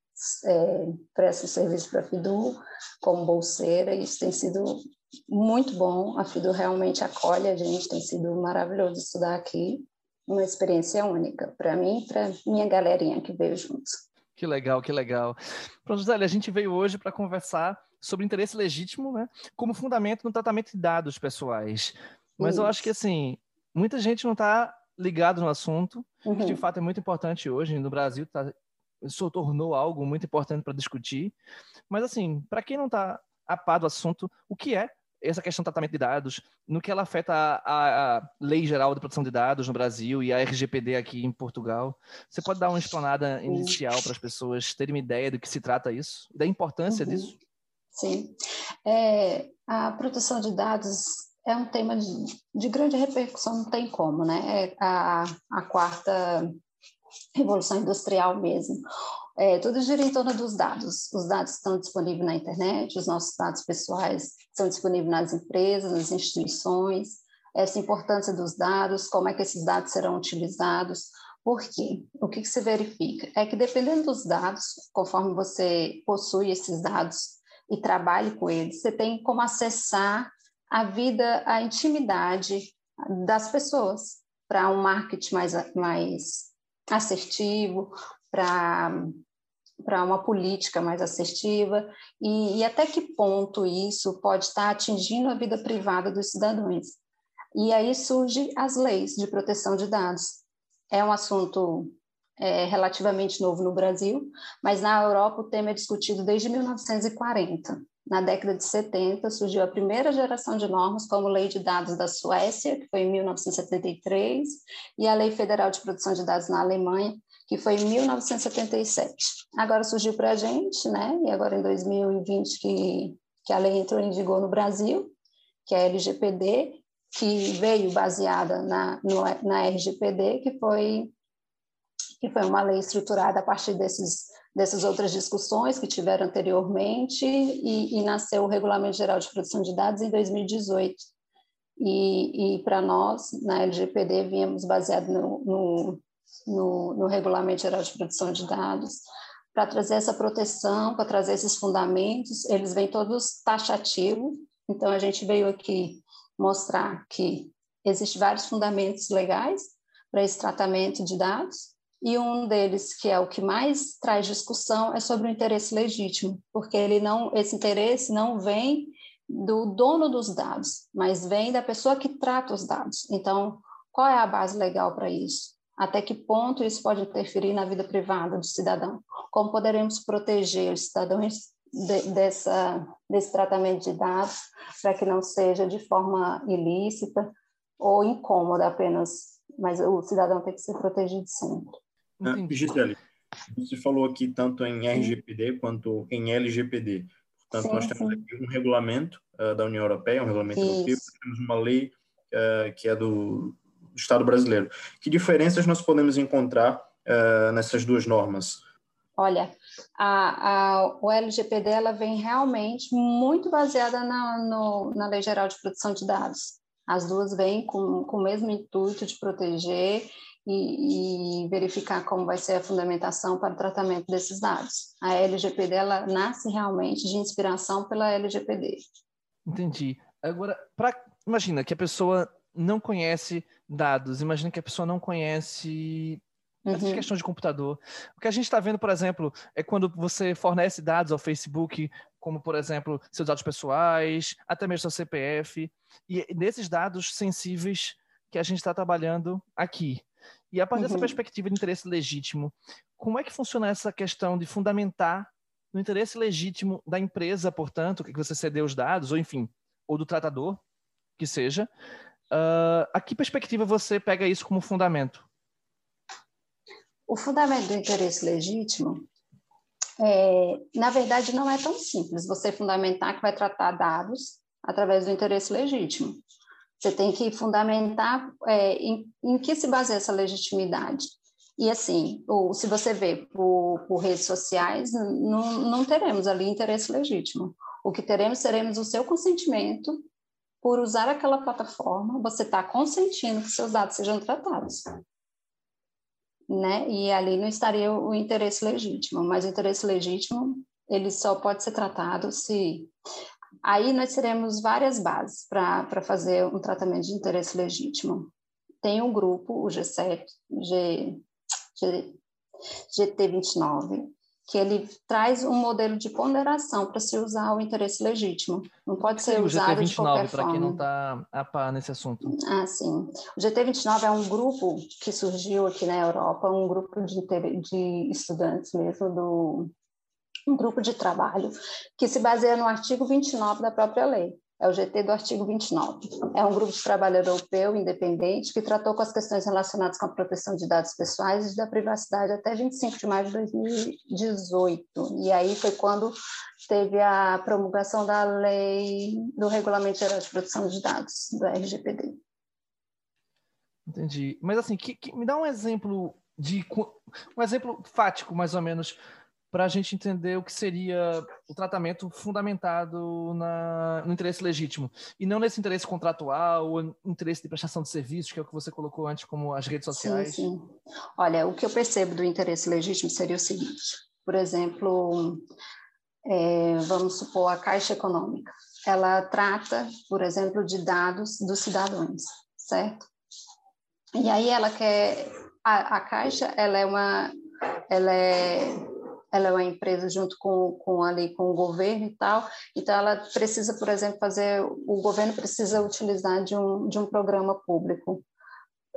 é, presto serviço para a FIDU como bolseira, e isso tem sido muito bom. A FIDU realmente acolhe a gente, tem sido maravilhoso estudar aqui. Uma experiência única para mim e para minha galerinha que veio juntos. Que legal, que legal. Pronto, Gisele, a gente veio hoje para conversar sobre interesse legítimo, né, como fundamento no tratamento de dados pessoais. Mas eu acho que assim, muita gente não está ligado no assunto, que de Uhum. fato é muito importante hoje no Brasil, tá, isso tornou algo muito importante para discutir. Mas assim, para quem não está a par do assunto, o que é essa questão do tratamento de dados, no que ela afeta a, a- a Lei Geral de Proteção de Dados no Brasil e a RGPD aqui em Portugal? Você pode dar uma explanada inicial para as pessoas terem uma ideia do que se trata isso, da importância Uhum. disso? Sim. É, a proteção de dados é um tema de, de grande repercussão, não tem como, né? É a, a quarta revolução industrial mesmo. É, tudo gira em torno dos dados. Os dados estão disponíveis na internet, os nossos dados pessoais são disponíveis nas empresas, nas instituições. Essa importância dos dados, como é que esses dados serão utilizados, por quê? O que, que se verifica? É que dependendo dos dados, conforme você possui esses dados e trabalhe com eles, você tem como acessar a vida, a intimidade das pessoas para um marketing mais, mais assertivo, para uma política mais assertiva e, e até que ponto isso pode estar atingindo a vida privada dos cidadãos. E aí surgem as leis de proteção de dados. É um assunto é, relativamente novo no Brasil, mas na Europa o tema é discutido desde 1940. Na década de 70 surgiu a primeira geração de normas, como Lei de Dados da Suécia, que foi em 1973, e a Lei Federal de Proteção de Dados na Alemanha, que foi em 1977. Agora surgiu para a gente, né? E agora em 2020 que, que a lei entrou em vigor no Brasil, que é a LGPD, que veio baseada na, no, na RGPD, que foi que foi uma lei estruturada a partir desses, dessas outras discussões que tiveram anteriormente e, e nasceu o Regulamento Geral de Proteção de Dados em 2018. E, e para nós, na LGPD, viemos baseado no, no, no, no Regulamento Geral de Proteção de Dados, para trazer essa proteção, para trazer esses fundamentos, eles vêm todos taxativos, então a gente veio aqui mostrar que existem vários fundamentos legais para esse tratamento de dados, e um deles, que é o que mais traz discussão, é sobre o interesse legítimo, porque ele não, esse interesse não vem do dono dos dados, mas vem da pessoa que trata os dados. Então, qual é a base legal para isso? Até que ponto isso pode interferir na vida privada do cidadão? Como poderemos proteger os cidadãos de, dessa, desse tratamento de dados para que não seja de forma ilícita ou incômoda apenas, mas o cidadão tem que ser protegido sempre. Ah, Gisele, você falou aqui tanto em RGPD quanto em LGPD. Portanto, Sim, nós temos sim. aqui um regulamento uh, da União Europeia, um regulamento Isso. europeu, temos uma lei uh, que é do, do Estado brasileiro. Que diferenças nós podemos encontrar uh, nessas duas normas? Olha, a, a, o LGPD ela vem realmente muito baseada na, no, na Lei Geral de Proteção de Dados. As duas vêm com, com o mesmo intuito de proteger e, e, verificar como vai ser a fundamentação para o tratamento desses dados. A LGPD ela nasce realmente de inspiração pela LGPD. Entendi. Agora, pra, imagina que a pessoa não conhece dados, imagina que a pessoa não conhece essas Uhum. questões de computador. O que a gente está vendo, por exemplo, é quando você fornece dados ao Facebook, como, por exemplo, seus dados pessoais, até mesmo seu CPF, e nesses dados sensíveis que a gente está trabalhando aqui. E a partir dessa Uhum. perspectiva de interesse legítimo, como é que funciona essa questão de fundamentar no interesse legítimo da empresa, portanto, que você cedeu os dados, ou enfim, ou do tratador, que seja, uh, a que perspectiva você pega isso como fundamento? O fundamento do interesse legítimo, é, na verdade, não é tão simples você fundamentar que vai tratar dados através do interesse legítimo. Você tem que fundamentar é, em, em, que se baseia essa legitimidade. E assim, ou, se você vê por, por redes sociais, não, não teremos ali interesse legítimo. O que teremos, seremos o seu consentimento por usar aquela plataforma, você está consentindo que seus dados sejam tratados né? E ali não estaria o interesse legítimo, mas o interesse legítimo ele só pode ser tratado se aí nós teremos várias bases para fazer um tratamento de interesse legítimo. Tem um grupo, o G7, G, G, GT29, que ele traz um modelo de ponderação para se usar o interesse legítimo. Não pode ser o usado de qualquer GT29, para forma. quem não está a par nesse assunto. Ah, sim. O GT29 é um grupo que surgiu aqui na Europa, um grupo de, de estudantes mesmo, do, um grupo de trabalho, que se baseia no artigo 29 da própria lei. É o GT do artigo 29. É um grupo de trabalho europeu independente que tratou com as questões relacionadas com a proteção de dados pessoais e da privacidade até 25 de maio de 2018. E aí foi quando teve a promulgação da lei do Regulamento Geral de Proteção de Dados, do RGPD. Entendi. Mas assim, que, que, me dá um exemplo de um exemplo fático, mais ou menos, para a gente entender o que seria o tratamento fundamentado na, no interesse legítimo. E não nesse interesse contratual ou interesse de prestação de serviços, que é o que você colocou antes, como as redes sociais. Sim, sim. Olha, o que eu percebo do interesse legítimo seria o seguinte: por exemplo, é, vamos supor a Caixa Econômica. Ela trata, por exemplo, de dados dos cidadãos, certo? E aí ela quer. A, a Caixa, ela é uma. Ela é ela é uma empresa junto com, com ali com o governo e tal, então ela precisa, por exemplo, fazer, o governo precisa utilizar de um, de um programa público,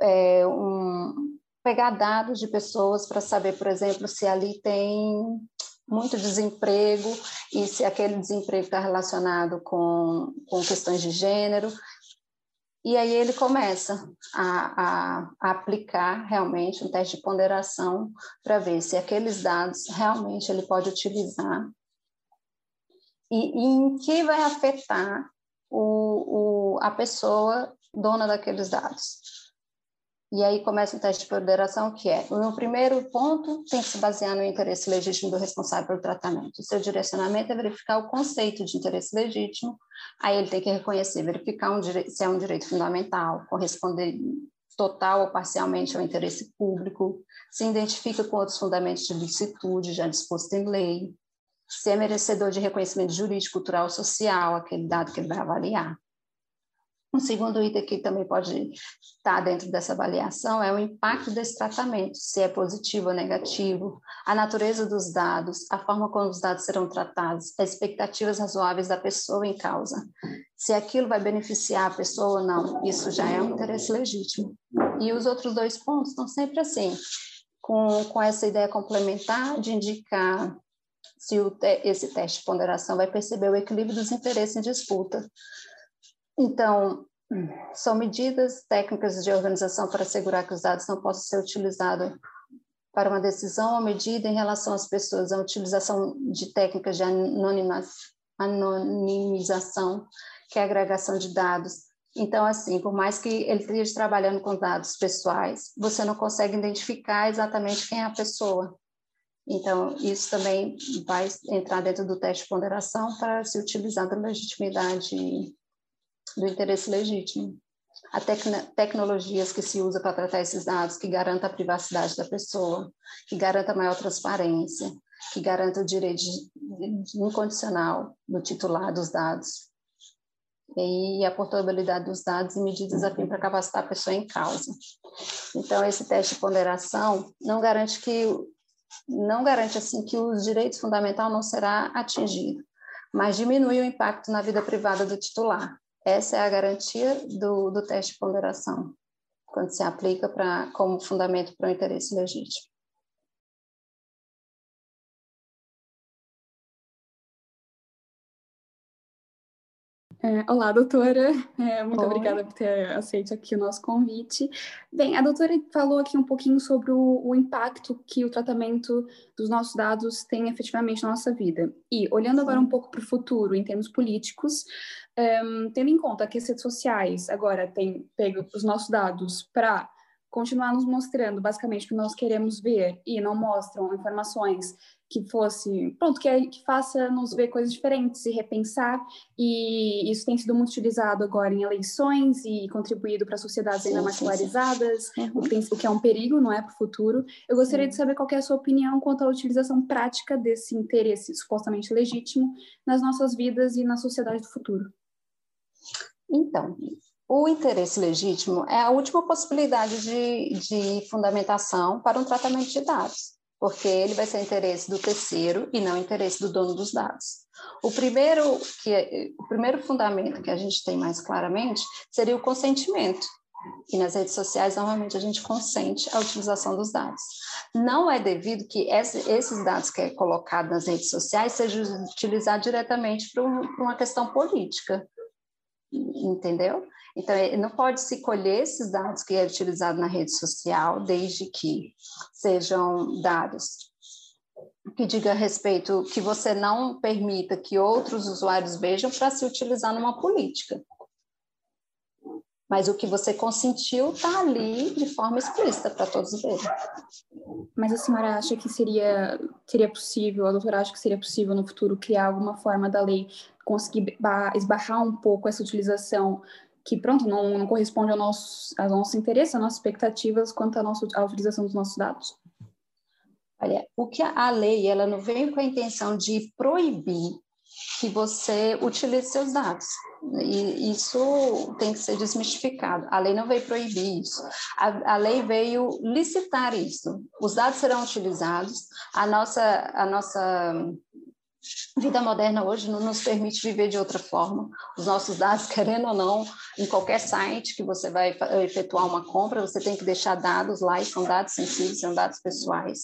é, um, pegar dados de pessoas para saber, por exemplo, se ali tem muito desemprego e se aquele desemprego está relacionado com, com questões de gênero, e aí ele começa a, a, a, aplicar realmente um teste de ponderação para ver se aqueles dados realmente ele pode utilizar e, e em que vai afetar o, o, a pessoa dona daqueles dados. E aí começa o teste de ponderação, que é, no primeiro ponto, tem que se basear no interesse legítimo do responsável pelo tratamento. O seu direcionamento é verificar o conceito de interesse legítimo, aí ele tem que reconhecer, verificar um se é um direito fundamental, corresponder total ou parcialmente ao interesse público, se identifica com outros fundamentos de licitude já disposto em lei, se é merecedor de reconhecimento jurídico, cultural, social, aquele dado que ele vai avaliar. Um segundo item que também pode estar dentro dessa avaliação é o impacto desse tratamento, se é positivo ou negativo, a natureza dos dados, a forma como os dados serão tratados, as expectativas razoáveis da pessoa em causa, se aquilo vai beneficiar a pessoa ou não, isso já é um interesse legítimo. E os outros dois pontos estão sempre assim, com, com essa ideia complementar de indicar se te, esse teste de ponderação vai perceber o equilíbrio dos interesses em disputa. Então, são medidas técnicas de organização para assegurar que os dados não possam ser utilizados para uma decisão ou medida em relação às pessoas, a utilização de técnicas de anonimização, que é a agregação de dados. Então, assim, por mais que ele esteja trabalhando com dados pessoais, você não consegue identificar exatamente quem é a pessoa. Então, isso também vai entrar dentro do teste de ponderação para se utilizar da legitimidade do interesse legítimo. Tec tecnologias que se usa para tratar esses dados, que garanta a privacidade da pessoa, que garanta maior transparência, que garanta o direito incondicional do titular dos dados, e a portabilidade dos dados e medidas a fim para capacitar a pessoa em causa. Então, esse teste de ponderação não garante que não garante assim que o direito fundamental não será atingido, mas diminui o impacto na vida privada do titular. Essa é a garantia do, do teste de ponderação, quando se aplica pra, como fundamento para o interesse legítimo. É, olá, doutora. É, muito Oi. obrigada por ter aceito aqui o nosso convite. Bem, a doutora falou aqui um pouquinho sobre o, o impacto que o tratamento dos nossos dados tem efetivamente na nossa vida. E, olhando agora um pouco para o futuro, em termos políticos, ehm, tendo em conta que as redes sociais agora têm pego os nossos dados para continuar nos mostrando basicamente o que nós queremos ver e não mostram informações que fosse, pronto, que, é- que faça nos ver coisas diferentes e repensar, e isso tem sido muito utilizado agora em eleições e contribuído para sociedades ainda mais polarizadas, o, que tem- o que é um perigo, não é, para o futuro. Eu gostaria de saber qual é a sua opinião quanto à utilização prática desse interesse supostamente legítimo nas nossas vidas e na sociedade do futuro. Então, o interesse legítimo é a última possibilidade de, de fundamentação para um tratamento de dados, porque ele vai ser interesse do terceiro e não interesse do dono dos dados. O primeiro, que é- o primeiro fundamento que a gente tem mais claramente seria o consentimento. E nas redes sociais, normalmente, a gente consente a utilização dos dados. Não é devido que esse- esses dados que é colocado nas redes sociais sejam utilizados diretamente para uma questão política entendeu? Então, eh, não pode se colher esses dados que é utilizado na rede social, desde que sejam dados que diga respeito que você não permita que outros usuários vejam para se utilizar numa política. Mas o que você consentiu está ali de forma explícita para todos verem. Mas a senhora acha que seria, seria possível, a doutora acha que seria possível no futuro criar alguma forma da lei conseguir ba- esbarrar um pouco essa utilização que, pronto, não, não corresponde ao nosso, ao nosso interesse, às nossas expectativas quanto à, nossa, à utilização dos nossos dados? Olha, o que a a lei, ela não veio com a intenção de proibir que você utilize seus dados. E isso tem que ser desmistificado. A lei não veio proibir isso. A, a lei veio licitar isso. Os dados serão utilizados. A nossa, a nossa vida moderna hoje não nos permite viver de outra forma. Os nossos dados, [LAUGHS] querendo ou não, em qualquer site que você vai efetuar uma compra, você tem que deixar dados lá e são dados sensíveis, são dados pessoais.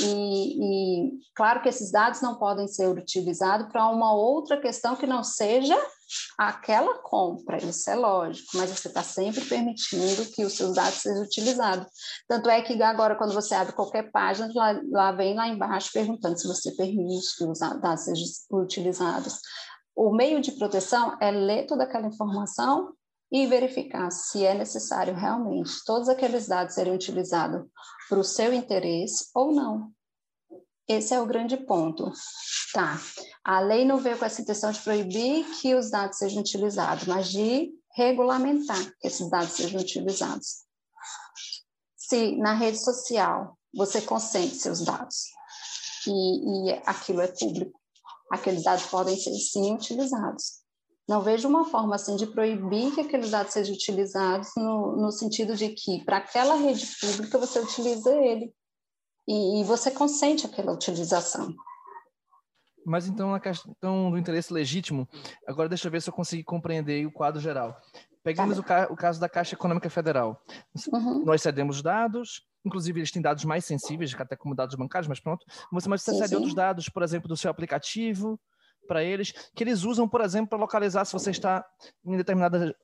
E, e claro que esses dados não podem ser utilizados para uma outra questão que não seja aquela compra, isso é lógico, mas você está sempre permitindo que os seus dados sejam utilizados. Tanto é que agora, quando você abre qualquer página, lá, lá vem lá embaixo perguntando se você permite que os dados sejam utilizados. O meio de proteção é ler toda aquela informação e verificar se é necessário realmente todos aqueles dados serem utilizados para o seu interesse ou não. Esse é o grande ponto. Tá. A lei não veio com essa intenção de proibir que os dados sejam utilizados, mas de regulamentar que esses dados sejam utilizados. Se na rede social você consente seus dados e, e aquilo é público, aqueles dados podem ser sim utilizados. Não vejo uma forma assim de proibir que aqueles dados sejam utilizados no, no sentido de que para aquela rede pública você utiliza ele e, e você consente aquela utilização. Mas então, na questão do interesse legítimo, agora deixa eu ver se eu consegui compreender o quadro geral. Pegamos o, ca- o caso da Caixa Econômica Federal. Uhum. Nós cedemos dados, inclusive eles têm dados mais sensíveis, até como dados bancários, mas pronto. Você, mas você Sim, cede sim. outros dados, por exemplo, do seu aplicativo para eles, que eles usam, por exemplo, para localizar se você está em determinada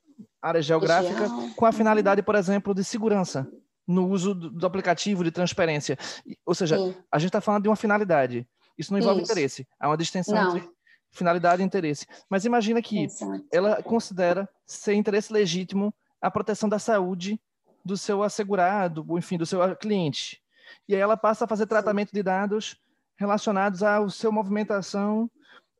área geográfica, Região. com a finalidade, por exemplo, de segurança no uso do, do aplicativo, de transparência. Ou seja, Sim. a gente está falando de uma finalidade. Isso não envolve Isso. interesse. Há uma distinção Não. entre finalidade e interesse. Mas imagina que Exato. ela considera ser interesse legítimo a proteção da saúde do seu assegurado, ou, enfim, do seu cliente. E aí ela passa a fazer tratamento de dados relacionados à sua movimentação,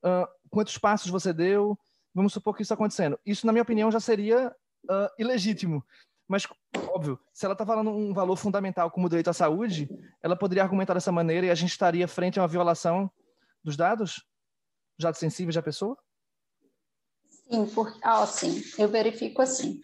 ah, quantos passos você deu. Vamos supor que isso está acontecendo. Isso, na minha opinião, já seria ah, ilegítimo. Mas, óbvio, se ela está falando um valor fundamental como o direito à saúde, ela poderia argumentar dessa maneira e a gente estaria frente a uma violação dos dados? Dos dados sensíveis da pessoa? Sim, porque, ó, sim, eu verifico assim.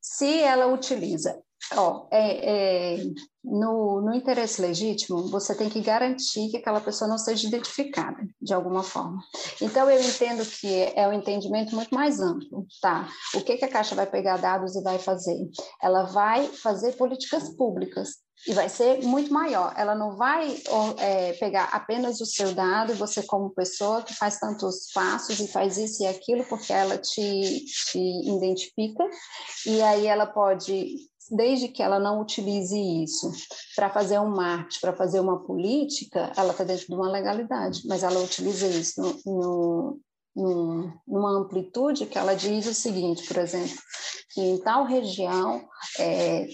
Se ela utiliza, ó, é, é, no, no interesse legítimo, você tem que garantir que aquela pessoa não seja identificada de alguma forma. Então, eu entendo que é um entendimento muito mais amplo, tá? O que, que a Caixa vai pegar dados e vai fazer? Ela vai fazer políticas públicas e vai ser muito maior. Ela não vai é, pegar apenas o seu dado, você como pessoa que faz tantos passos e faz isso e aquilo, porque ela te, te identifica, e aí ela pode, desde que ela não utilize isso para fazer um marketing, para fazer uma política, ela está dentro de uma legalidade, mas ela utiliza isso no, no, num- numa amplitude que ela diz o seguinte, por exemplo, que em tal região é,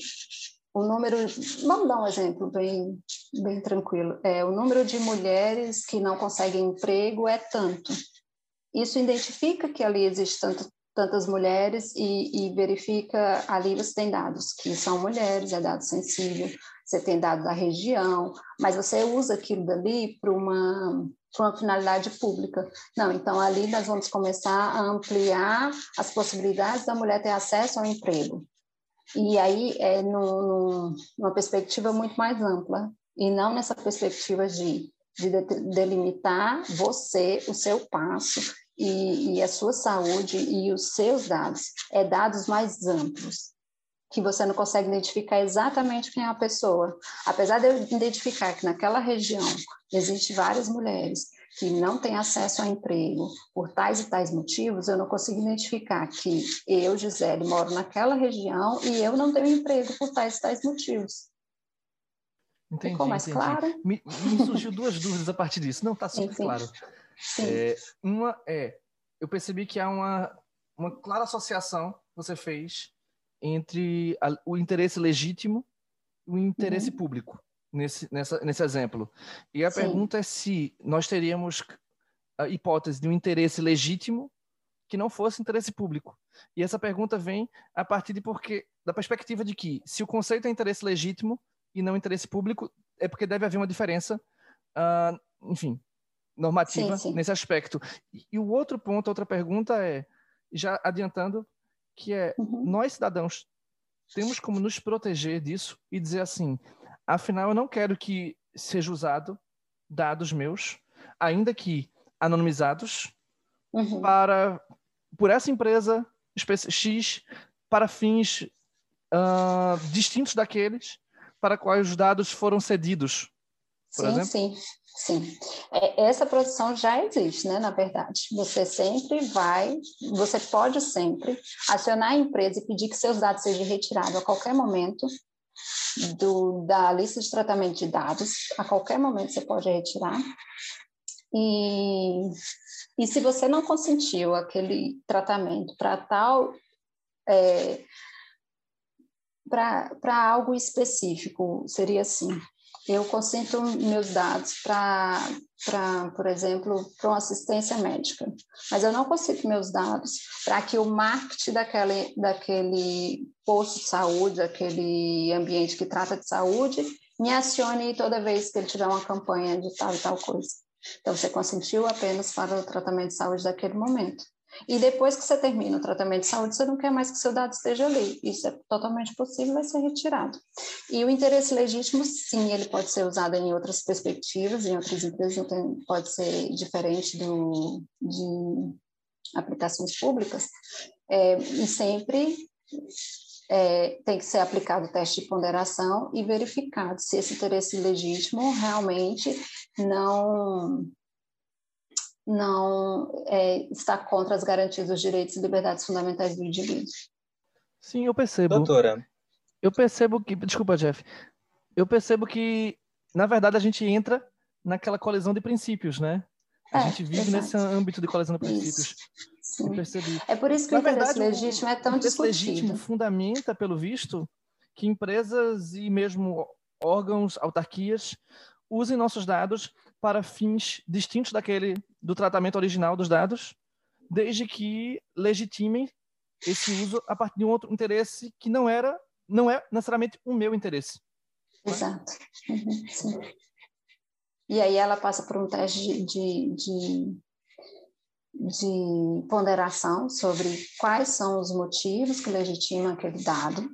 o número, vamos dar um exemplo bem, bem tranquilo, é, o número de mulheres que não conseguem emprego é tanto. Isso identifica que ali existe tanto, tantas mulheres e, e verifica, ali você tem dados que são mulheres, é dado sensível, você tem dados da região, mas você usa aquilo dali para uma, pra uma finalidade pública. Não, então ali nós vamos começar a ampliar as possibilidades da mulher ter acesso ao emprego. E aí é num- num- numa perspectiva muito mais ampla, e não nessa perspectiva de de- delimitar você, o seu passo e, e a sua saúde e os seus dados. É dados mais amplos, que você não consegue identificar exatamente quem é a pessoa. Apesar de eu identificar que naquela região existem várias mulheres que não têm acesso ao emprego por tais e tais motivos, eu não consigo identificar que eu, Gisele, moro naquela região e eu não tenho emprego por tais e tais motivos. Entendi, Ficou mais entendi. claro? Me, me surgiu duas dúvidas a partir disso. Não, tá super sim. claro. Sim. É, uma é, eu percebi que há uma, uma clara associação que você fez entre a- o interesse legítimo e o interesse público nesse, nessa, nesse exemplo. E a Sim. pergunta é se nós teríamos a hipótese de um interesse legítimo que não fosse interesse público. E essa pergunta vem a partir de porque da perspectiva de que se o conceito é interesse legítimo e não interesse público, é porque deve haver uma diferença, ah, enfim, normativa Sim, sim. nesse aspecto. E, e o outro ponto, outra pergunta é, já adiantando, que é Uhum. nós cidadãos temos como nos proteger disso e dizer assim, afinal eu não quero que seja usado dados meus, ainda que anonimizados, Uhum. para por essa empresa X para fins ah, distintos daqueles para quais os dados foram cedidos, por Sim, exemplo? sim, sim. É, essa produção já existe, né, na verdade. Você sempre vai, você pode sempre acionar a empresa e pedir que seus dados sejam retirados a qualquer momento do, da lista de tratamento de dados, a qualquer momento você pode retirar. E, e se você não consentiu aquele tratamento para tal é, para algo específico, seria assim. Eu consinto meus dados para, por exemplo, para uma assistência médica, mas eu não consinto meus dados para que o marketing daquele, daquele posto de saúde, daquele ambiente que trata de saúde, me acione toda vez que ele tiver uma campanha de tal e tal coisa. Então, você consentiu apenas para o tratamento de saúde daquele momento. E depois que você termina o tratamento de saúde, você não quer mais que seu dado esteja ali. Isso é totalmente possível, vai ser retirado. E o interesse legítimo, sim, ele pode ser usado em outras perspectivas, em outras empresas, tem- pode ser diferente do, de aplicações públicas, é, e sempre é, tem que ser aplicado o teste de ponderação e verificado se esse interesse legítimo realmente não não é, está contra as garantias dos direitos e liberdades fundamentais do indivíduo. Sim, eu percebo. Doutora, Eu percebo que. Desculpa, Jeff. Eu percebo que, na verdade, a gente entra naquela colisão de princípios, né? A É, gente vive exato. nesse âmbito de colisão de princípios. Sim. Eu percebi. É por isso que Na o interesse verdade, legítimo é tão o interesse discutido. legítimo fundamenta, pelo visto, que empresas e mesmo órgãos, autarquias, usem nossos dados para fins distintos daquele do tratamento original dos dados, desde que legitimem esse uso a partir de um outro interesse que não era, não é necessariamente o meu interesse. Exato. Sim. [LAUGHS] E aí ela passa por um teste de, de, de, de ponderação sobre quais são os motivos que legitimam aquele dado.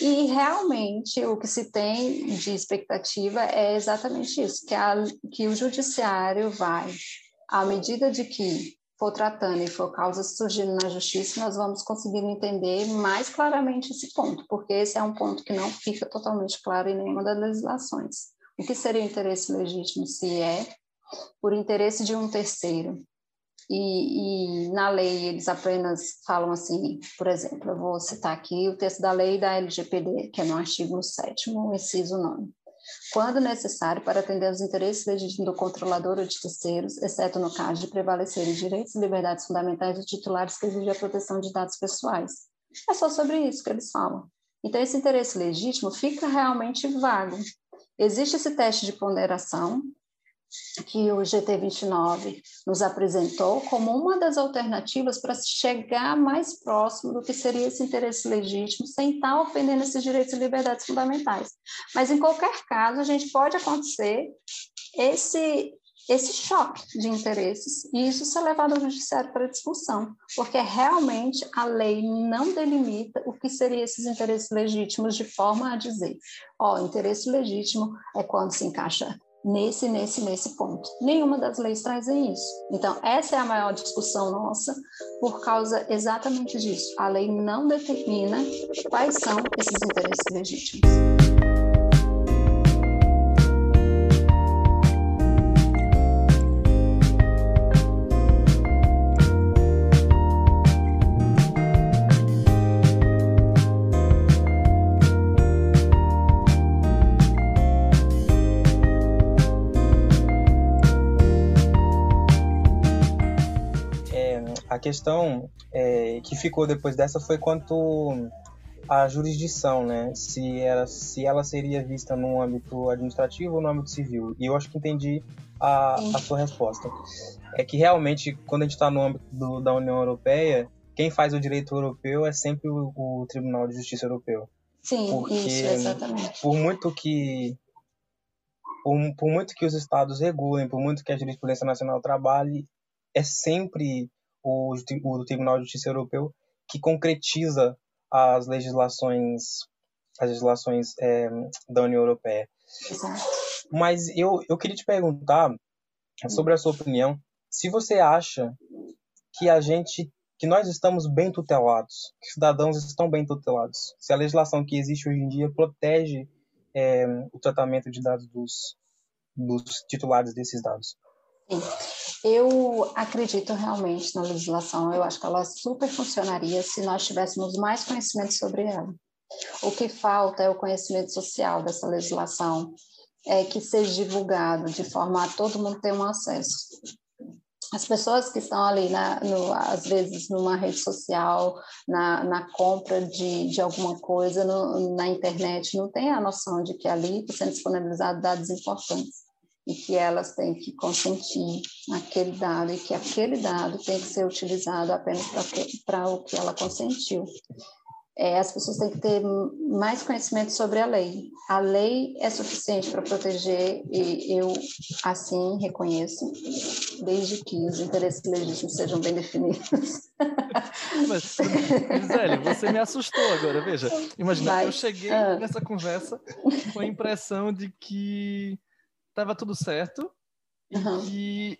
E realmente o que se tem de expectativa é exatamente isso, que, a, que o judiciário vai, à medida de que for tratando e for causas surgindo na justiça, nós vamos conseguindo entender mais claramente esse ponto, porque esse é um ponto que não fica totalmente claro em nenhuma das legislações. O que seria o interesse legítimo se é por interesse de um terceiro? E, e, na lei eles apenas falam assim, por exemplo, eu vou citar aqui o texto da lei da LGPD, que é no artigo 7 inciso 9. Quando necessário para atender aos interesses legítimos do controlador ou de terceiros, exceto no caso de prevalecerem direitos e liberdades fundamentais dos titulares que exigem a proteção de dados pessoais. É só sobre isso que eles falam. Então, esse interesse legítimo fica realmente vago. Existe esse teste de ponderação, que o GT29 nos apresentou como uma das alternativas para chegar mais próximo do que seria esse interesse legítimo, sem estar ofendendo esses direitos e liberdades fundamentais. Mas, em qualquer caso, a gente pode acontecer esse, esse choque de interesses e isso ser levado ao judiciário para discussão, porque realmente a lei não delimita o que seriam esses interesses legítimos de forma a dizer, ó, interesse legítimo é quando se encaixa nesse, nesse, nesse ponto. Nenhuma das leis trazem isso. Então, essa é a maior discussão nossa por causa exatamente disso. A lei não determina quais são esses interesses legítimos. Questão é, que ficou depois dessa foi quanto à jurisdição, né? Se, era, se ela seria vista no âmbito administrativo ou no âmbito civil. E eu acho que entendi a, a sua resposta. É que realmente, quando a gente está no âmbito do, da União Europeia, quem faz o direito europeu é sempre o, o Tribunal de Justiça Europeu. Sim, Porque, isso, exatamente. Por muito que por, por muito que os estados regulem, por muito que a jurisprudência nacional trabalhe, é sempre o, o Tribunal de Justiça Europeu que concretiza as legislações as legislações é, da União Europeia. Exato. Mas eu, eu queria te perguntar sobre a sua opinião, se você acha que a gente que nós estamos bem tutelados, que os cidadãos estão bem tutelados, se a legislação que existe hoje em dia protege é, o tratamento de dados dos, dos titulares desses dados. Sim. Eu acredito realmente na legislação. Eu acho que ela super funcionaria se nós tivéssemos mais conhecimento sobre ela. O que falta é o conhecimento social dessa legislação, é que seja divulgado de forma a todo mundo ter um acesso. As pessoas que estão ali, na, no, às vezes, numa rede social, na, na compra de, de alguma coisa no, na internet, não têm a noção de que ali está sendo disponibilizado dados importantes e que elas têm que consentir aquele dado e que aquele dado tem que ser utilizado apenas para o que ela consentiu. é, as pessoas têm que ter mais conhecimento sobre a lei. A lei é suficiente para proteger, e eu assim reconheço, desde que os interesses legítimos sejam bem definidos. [LAUGHS] Mas, Gisele, você me assustou agora, veja. Imagina, Vai. eu cheguei Ah. nessa conversa com a impressão de que estava tudo certo e que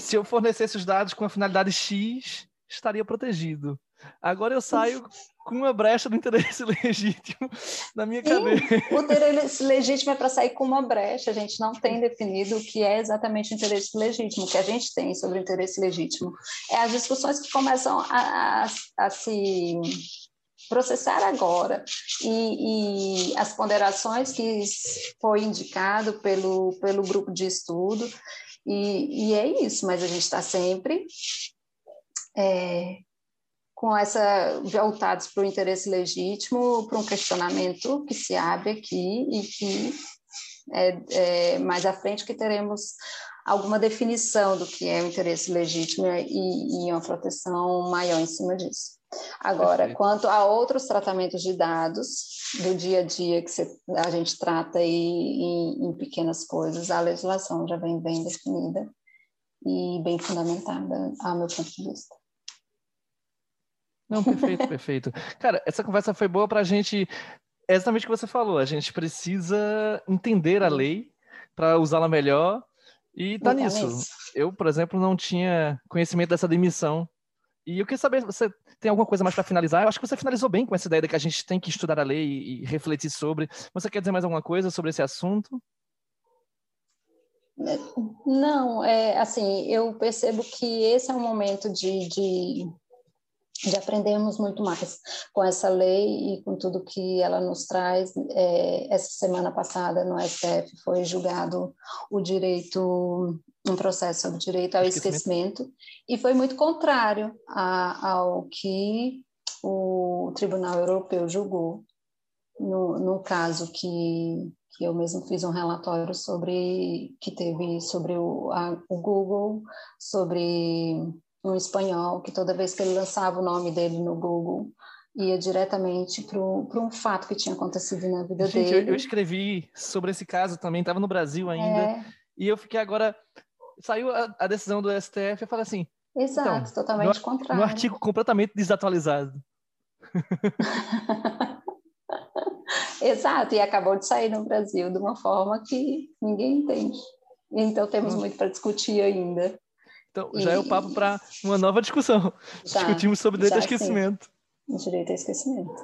se eu fornecesse os dados com a finalidade X, estaria protegido. Agora eu saio com uma brecha do interesse [LAUGHS] legítimo na minha cabeça. O interesse legítimo é para sair com uma brecha. A gente não tem definido o que é exatamente o interesse legítimo. O que a gente tem sobre o interesse legítimo é as discussões que começam a, a- a se processar agora e, e as ponderações que foi indicado pelo, pelo grupo de estudo e, e é isso, mas a gente está sempre é, com essa voltados para o interesse legítimo, para um questionamento que se abre aqui e que é, é, mais à frente que teremos alguma definição do que é o interesse legítimo e, e uma proteção maior em cima disso. Agora, Perfeito. quanto a outros tratamentos de dados do dia a dia que você- a gente trata aí em, em pequenas coisas, a legislação já vem bem definida e bem fundamentada, ao meu ponto de vista. Não, perfeito, [LAUGHS] perfeito. Cara, essa conversa foi boa pra gente. É exatamente o que você falou. A gente precisa entender a lei para usá-la melhor e tá E tá nisso. nisso. Eu, por exemplo, não tinha conhecimento dessa demissão. E eu queria saber, você tem alguma coisa mais para finalizar? Eu acho que você finalizou bem com essa ideia de que a gente tem que estudar a lei e, e refletir sobre. Você quer dizer mais alguma coisa sobre esse assunto? Não, é assim, eu percebo que esse é um momento de, de, de aprendermos muito mais com essa lei e com tudo que ela nos traz. É, essa semana passada no STF foi julgado o direito, um processo sobre direito ao Esquecimento. esquecimento, e foi muito contrário a- ao que o Tribunal Europeu julgou no, no caso que, que eu mesmo fiz um relatório sobre que teve sobre o, a- o Google, sobre um espanhol que toda vez que ele lançava o nome dele no Google ia diretamente para um fato que tinha acontecido na vida Gente, eu, dele. eu escrevi sobre esse caso também, estava no Brasil ainda. É. E eu fiquei agora. Saiu a, a decisão do STF, eu falei assim. Exato, então, totalmente no, contrário. No artigo completamente desatualizado. [LAUGHS] Exato, e acabou de sair no Brasil de uma forma que ninguém entende. Então temos muito para discutir ainda. Então, já é o papo para uma nova discussão. Já, Discutimos sobre direito já ao sim. esquecimento. Direito ao esquecimento.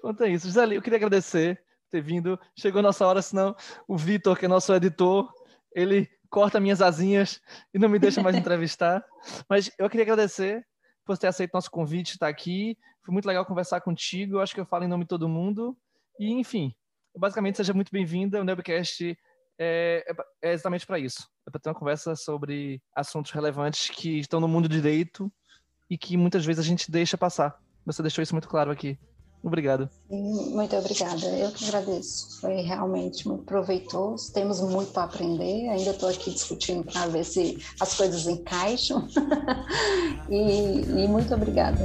Quanto a isso. Gisele, eu queria agradecer por ter vindo. Chegou a nossa hora, senão o Vitor, que é nosso editor, ele corta minhas asinhas e não me deixa mais entrevistar. [LAUGHS] Mas eu queria agradecer por ter aceito nosso convite, estar aqui. Foi muito legal conversar contigo. Eu acho que eu falo em nome de todo mundo. E, enfim, basicamente, seja muito bem-vinda. O Nebcast é, é, exatamente para isso. É para ter uma conversa sobre assuntos relevantes que estão no mundo do direito e que muitas vezes a gente deixa passar. Você deixou isso muito claro aqui. Obrigado. Muito obrigada, eu que agradeço. Foi realmente muito proveitoso. Temos muito para aprender. Ainda estou aqui discutindo para ver se as coisas encaixam. [LAUGHS] e, e muito obrigada.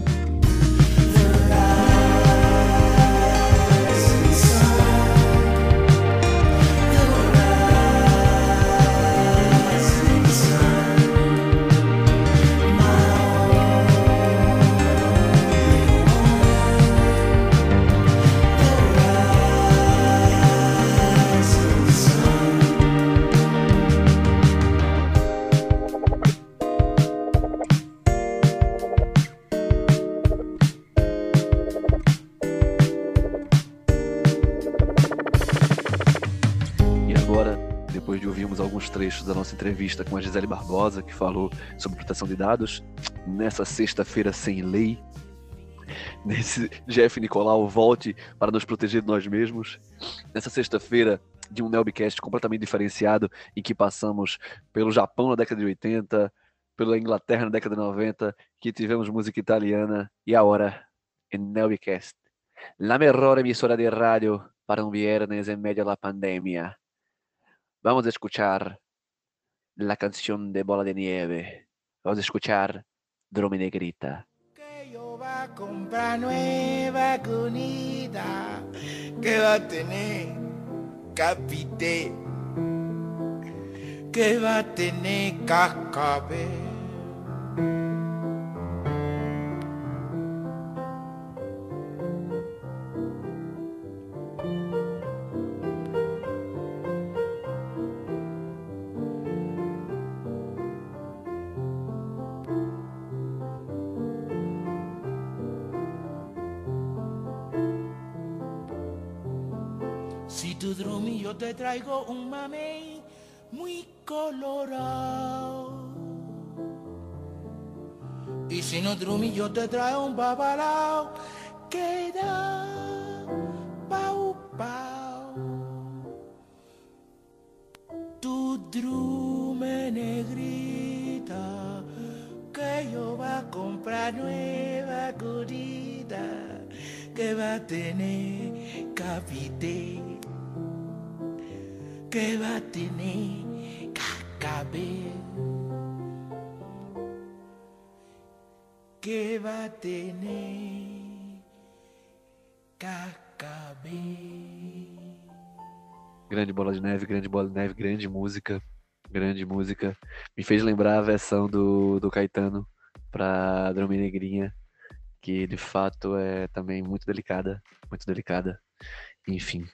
Entrevista com a Gisele Barbosa, que falou sobre proteção de dados, nessa sexta-feira sem lei, nesse [LAUGHS] Jeff Nicolau volte para nos proteger de nós mesmos, nessa sexta-feira de um Nelbcast completamente diferenciado, em que passamos pelo Japão na década de 80, pela Inglaterra na década de 90, que tivemos música italiana, e agora, em Nelbcast, la mejor emisora de radio para un viernes medio de la pandemia. Vamos escuchar la canción de Bola de Nieve. Vamos a escuchar Drome Negrita. va a comprar nueva cunita que va a tener capité, que va a tener cascabel. Traigo un mamey muy colorado. Y si no drumis yo te traigo un babalao que da pau pau. Tu drume negrita que yo va a comprar nueva curita que va a tener capité, que va a tener que va a tener. Grande Bola de Neve, grande Bola de Neve, grande música, grande música. Me fez lembrar a versão do, do Caetano pra Drama Negrinha, que de fato é também muito delicada, muito delicada. Enfim,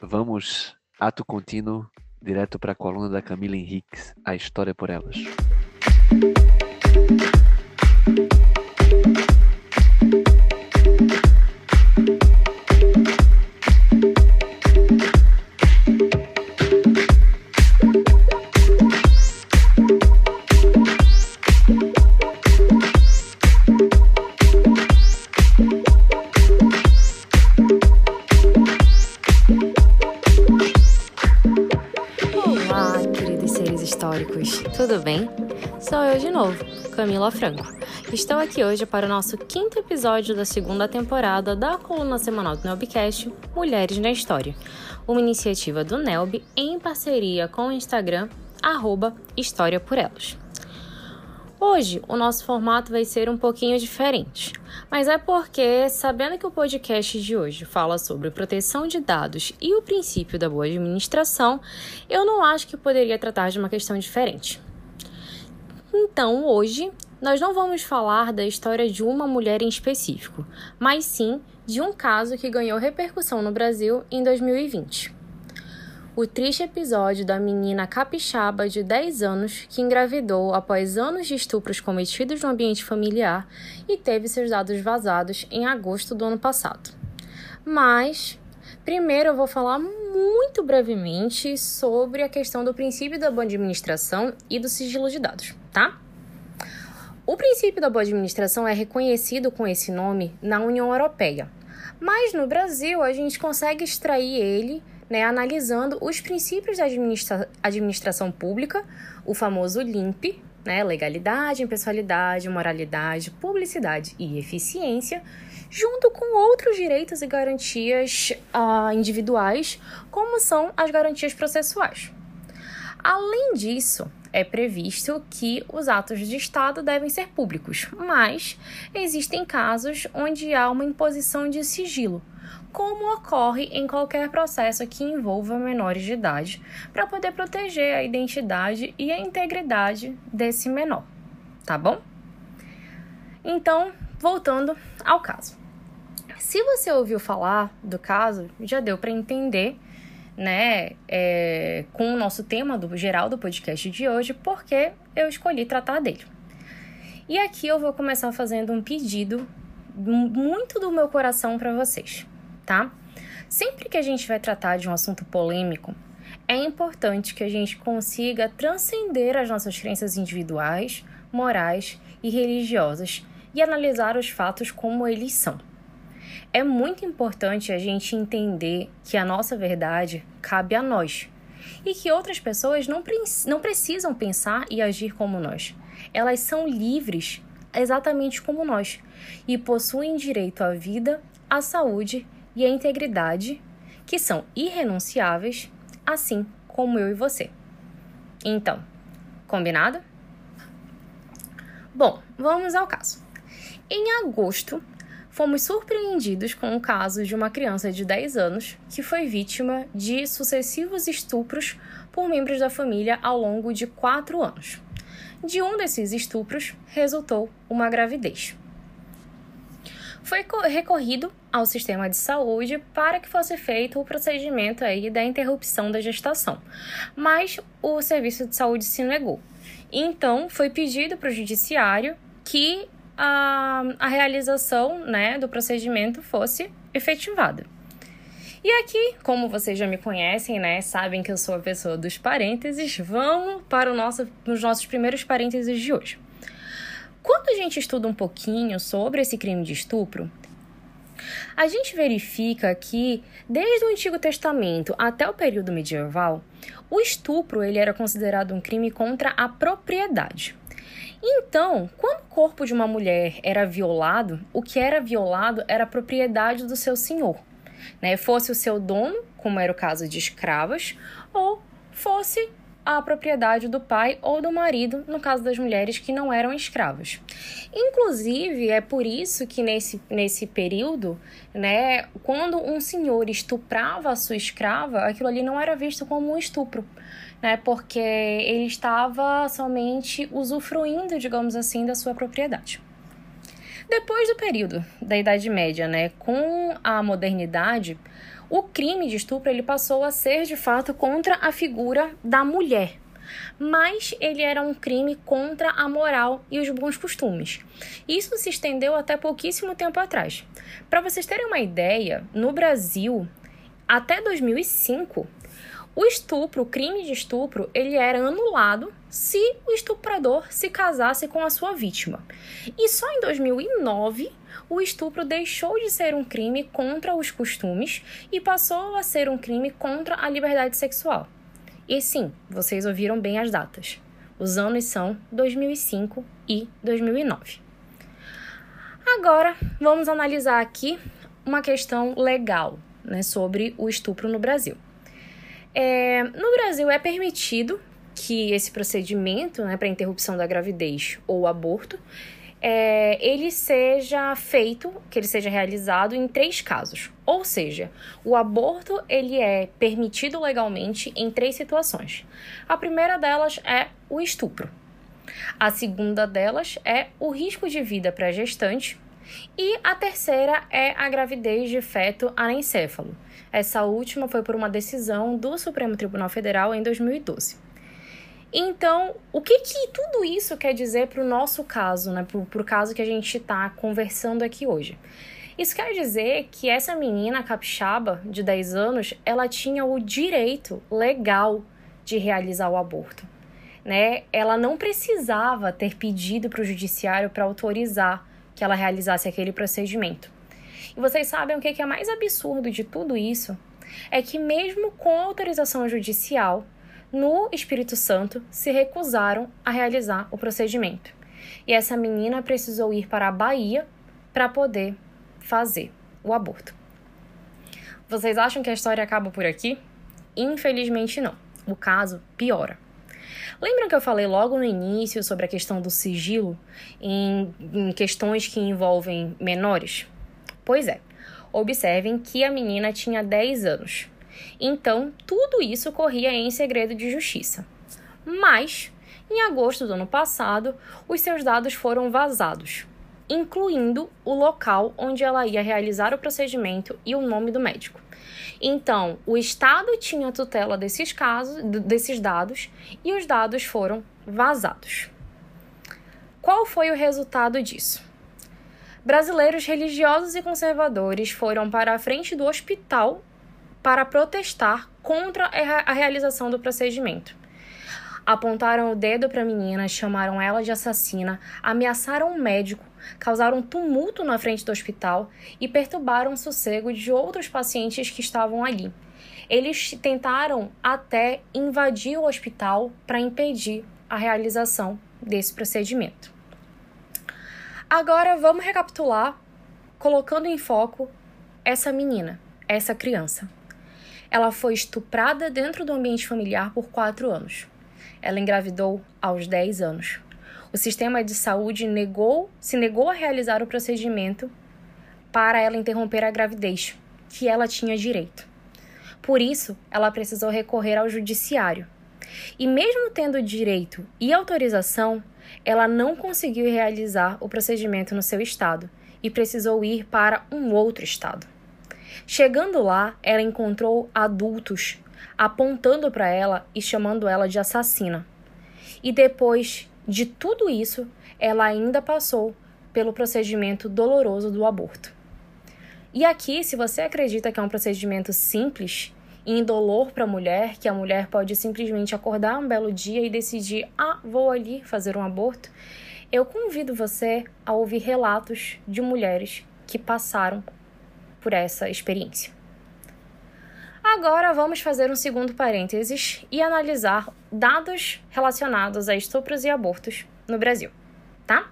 vamos, ato contínuo, direto para a coluna da Camila Henriques, a história por elas. Camila Franco. Estou aqui hoje para o nosso quinto episódio da segunda temporada da coluna semanal do Nelbcast Mulheres na História, uma iniciativa do Nelb em parceria com o Instagram arroba História por Elas. Hoje o nosso formato vai ser um pouquinho diferente, mas é porque, sabendo que o podcast de hoje fala sobre proteção de dados e o princípio da boa administração, eu não acho que poderia tratar de uma questão diferente. Então, hoje, nós não vamos falar da história de uma mulher em específico, mas sim de um caso que ganhou repercussão no Brasil em 2020 o triste episódio da menina capixaba de 10 anos que engravidou após anos de estupros cometidos no ambiente familiar e teve seus dados vazados em agosto do ano passado. Mas, primeiro eu vou falar muito brevemente sobre a questão do princípio da boa administração e do sigilo de dados, tá? O princípio da boa administração é reconhecido com esse nome na União Europeia, mas no Brasil a gente consegue extrair ele né, analisando os princípios da administra administração pública, o famoso LIMP, né, legalidade, impessoalidade, moralidade, publicidade e eficiência, junto com outros direitos e garantias uh, individuais, como são as garantias processuais. Além disso, é previsto que os atos de Estado devem ser públicos, mas existem casos onde há uma imposição de sigilo, como ocorre em qualquer processo que envolva menores de idade, para poder proteger a identidade e a integridade desse menor, tá bom? Então, voltando ao caso. Se você ouviu falar do caso, já deu para entender, né, é, com o nosso tema do geral do podcast de hoje, porque eu escolhi tratar dele. E aqui eu vou começar fazendo um pedido muito do meu coração para vocês tá? Sempre que a gente vai tratar de um assunto polêmico, é importante que a gente consiga transcender as nossas crenças individuais, morais e religiosas e analisar os fatos como eles são. É muito importante a gente entender que a nossa verdade cabe a nós e que outras pessoas não, pre não precisam pensar e agir como nós. Elas são livres exatamente como nós e possuem direito à vida, à saúde e a integridade, que são irrenunciáveis, assim como eu e você. Então, combinado? Bom, vamos ao caso. Em agosto, fomos surpreendidos com o caso de uma criança de 10 anos que foi vítima de sucessivos estupros por membros da família ao longo de 4 anos. De um desses estupros resultou uma gravidez. Foi co- recorrido ao sistema de saúde para que fosse feito o procedimento aí da interrupção da gestação, mas o serviço de saúde se negou. Então, foi pedido para o judiciário que a, a realização né, do procedimento fosse efetivada. E aqui, como vocês já me conhecem, né, sabem que eu sou a pessoa dos parênteses, vamos para o nosso, os nossos primeiros parênteses de hoje. Quando a gente estuda um pouquinho sobre esse crime de estupro, a gente verifica que desde o Antigo Testamento até o período medieval, o estupro ele era considerado um crime contra a propriedade. Então, quando o corpo de uma mulher era violado, o que era violado era a propriedade do seu senhor, né? Fosse o seu dono, como era o caso de escravas, ou fosse a propriedade do pai ou do marido, no caso das mulheres que não eram escravas. Inclusive, é por isso que nesse, nesse período, né, quando um senhor estuprava a sua escrava, aquilo ali não era visto como um estupro, né, porque ele estava somente usufruindo, digamos assim, da sua propriedade. Depois do período da Idade Média, né, com a modernidade, o crime de estupro ele passou a ser de fato contra a figura da mulher. Mas ele era um crime contra a moral e os bons costumes. Isso se estendeu até pouquíssimo tempo atrás. Para vocês terem uma ideia, no Brasil, até 2005, o estupro, o crime de estupro, ele era anulado se o estuprador se casasse com a sua vítima. E só em 2009 o estupro deixou de ser um crime contra os costumes e passou a ser um crime contra a liberdade sexual. E sim, vocês ouviram bem as datas. Os anos são 2005 e 2009. Agora, vamos analisar aqui uma questão legal né, sobre o estupro no Brasil. É, no Brasil é permitido que esse procedimento né, para interrupção da gravidez ou aborto é, ele seja feito, que ele seja realizado em três casos. Ou seja, o aborto ele é permitido legalmente em três situações. A primeira delas é o estupro. A segunda delas é o risco de vida para a gestante. E a terceira é a gravidez de feto anencéfalo. Essa última foi por uma decisão do Supremo Tribunal Federal em 2012. Então, o que, que tudo isso quer dizer para o nosso caso, né? Para o caso que a gente está conversando aqui hoje? Isso quer dizer que essa menina capixaba de 10 anos, ela tinha o direito legal de realizar o aborto. Né? Ela não precisava ter pedido para o judiciário para autorizar que ela realizasse aquele procedimento. E vocês sabem o que é mais absurdo de tudo isso? É que, mesmo com autorização judicial, no Espírito Santo se recusaram a realizar o procedimento. E essa menina precisou ir para a Bahia para poder fazer o aborto. Vocês acham que a história acaba por aqui? Infelizmente não. O caso piora. Lembram que eu falei logo no início sobre a questão do sigilo em, em questões que envolvem menores? Pois é. Observem que a menina tinha 10 anos. Então, tudo isso corria em segredo de justiça. Mas, em agosto do ano passado, os seus dados foram vazados, incluindo o local onde ela ia realizar o procedimento e o nome do médico. Então, o Estado tinha tutela desses casos, desses dados, e os dados foram vazados. Qual foi o resultado disso? Brasileiros religiosos e conservadores foram para a frente do hospital para protestar contra a realização do procedimento. Apontaram o dedo para a menina, chamaram ela de assassina, ameaçaram o médico, causaram tumulto na frente do hospital e perturbaram o sossego de outros pacientes que estavam ali. Eles tentaram até invadir o hospital para impedir a realização desse procedimento. Agora vamos recapitular, colocando em foco essa menina, essa criança. Ela foi estuprada dentro do ambiente familiar por quatro anos. Ela engravidou aos 10 anos. o sistema de saúde negou, se negou a realizar o procedimento para ela interromper a gravidez, que ela tinha direito. Por isso, ela precisou recorrer ao judiciário. E mesmo tendo direito e autorização, ela não conseguiu realizar o procedimento no seu estado e precisou ir para um outro estado. Chegando lá, ela encontrou adultos apontando para ela e chamando ela de assassina. E depois de tudo isso, ela ainda passou pelo procedimento doloroso do aborto. E aqui, se você acredita que é um procedimento simples indolor para a mulher, que a mulher pode simplesmente acordar um belo dia e decidir: ah, vou ali fazer um aborto, eu convido você a ouvir relatos de mulheres que passaram por essa experiência. Agora vamos fazer um segundo parênteses e analisar dados relacionados a estupros e abortos no Brasil, tá?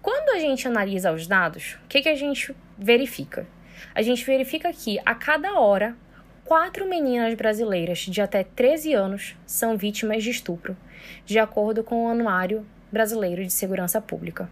Quando a gente analisa os dados, o que, que a gente verifica? A gente verifica que a cada hora, quatro meninas brasileiras de até 13 anos são vítimas de estupro, de acordo com o Anuário Brasileiro de Segurança Pública.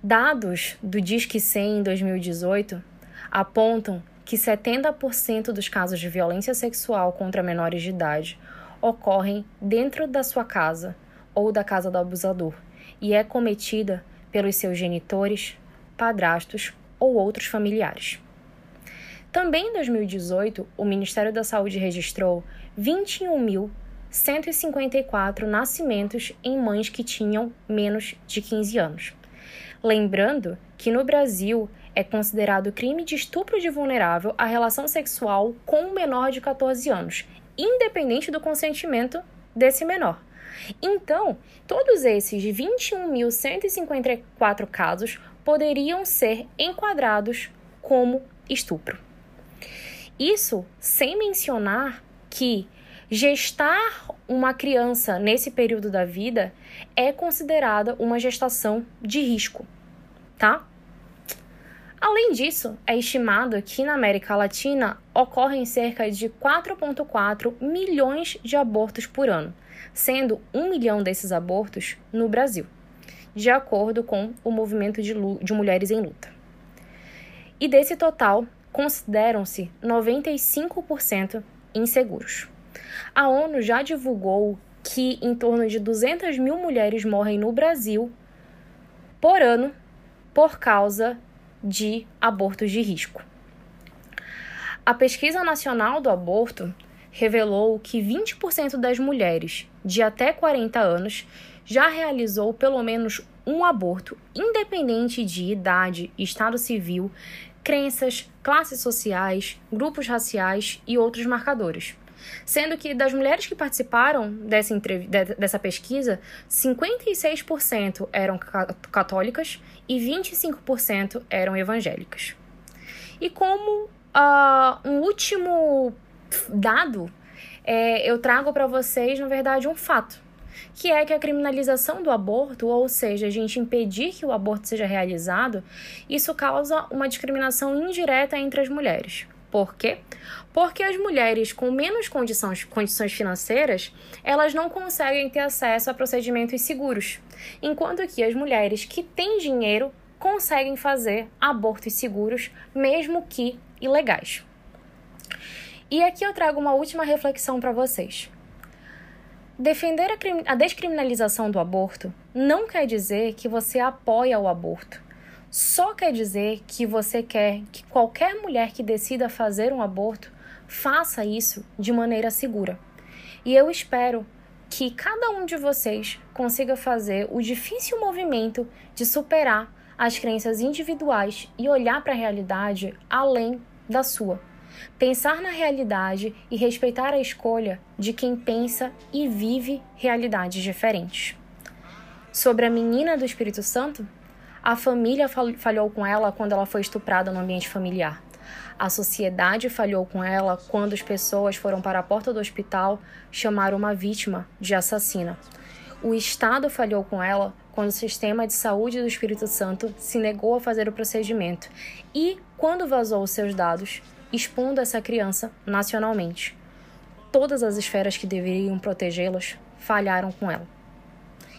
Dados do Disque 100 em 2018 apontam que 70% dos casos de violência sexual contra menores de idade ocorrem dentro da sua casa ou da casa do abusador e é cometida pelos seus genitores, padrastos ou outros familiares. Também em 2018, o Ministério da Saúde registrou 21.154 nascimentos em mães que tinham menos de 15 anos. Lembrando que no Brasil é considerado crime de estupro de vulnerável a relação sexual com um menor de 14 anos, independente do consentimento desse menor. Então, todos esses 21.154 casos poderiam ser enquadrados como estupro. Isso sem mencionar que gestar uma criança nesse período da vida é considerada uma gestação de risco, tá? Além disso, é estimado que na América Latina ocorrem cerca de 4,4 milhões de abortos por ano, sendo um milhão desses abortos no Brasil, de acordo com o Movimento de, de Mulheres em Luta. E desse total, consideram-se 95% inseguros. A ONU já divulgou que em torno de 200 mil mulheres morrem no Brasil por ano por causa de abortos de risco. A Pesquisa Nacional do Aborto revelou que 20% das mulheres de até 40 anos já realizou pelo menos um aborto, independente de idade, estado civil, crenças, classes sociais, grupos raciais e outros marcadores. Sendo que das mulheres que participaram dessa, dessa pesquisa, 56% eram católicas e 25% eram evangélicas. E como uh, um último dado, é, eu trago para vocês, na verdade, um fato, que é que a criminalização do aborto, ou seja, a gente impedir que o aborto seja realizado, isso causa uma discriminação indireta entre as mulheres. Por quê? Porque as mulheres com menos condições, condições financeiras, elas não conseguem ter acesso a procedimentos seguros, enquanto que as mulheres que têm dinheiro conseguem fazer abortos seguros, mesmo que ilegais. E aqui eu trago uma última reflexão para vocês. Defender a, a descriminalização do aborto não quer dizer que você apoia o aborto só quer dizer que você quer que qualquer mulher que decida fazer um aborto faça isso de maneira segura. E eu espero que cada um de vocês consiga fazer o difícil movimento de superar as crenças individuais e olhar para a realidade além da sua. Pensar na realidade e respeitar a escolha de quem pensa e vive realidades diferentes. Sobre a menina do Espírito Santo, a família falhou com ela quando ela foi estuprada no ambiente familiar. A sociedade falhou com ela quando as pessoas foram para a porta do hospital chamar uma vítima de assassina. O Estado falhou com ela quando o sistema de saúde do Espírito Santo se negou a fazer o procedimento e quando vazou os seus dados, expondo essa criança nacionalmente. Todas as esferas que deveriam protegê-las falharam com ela.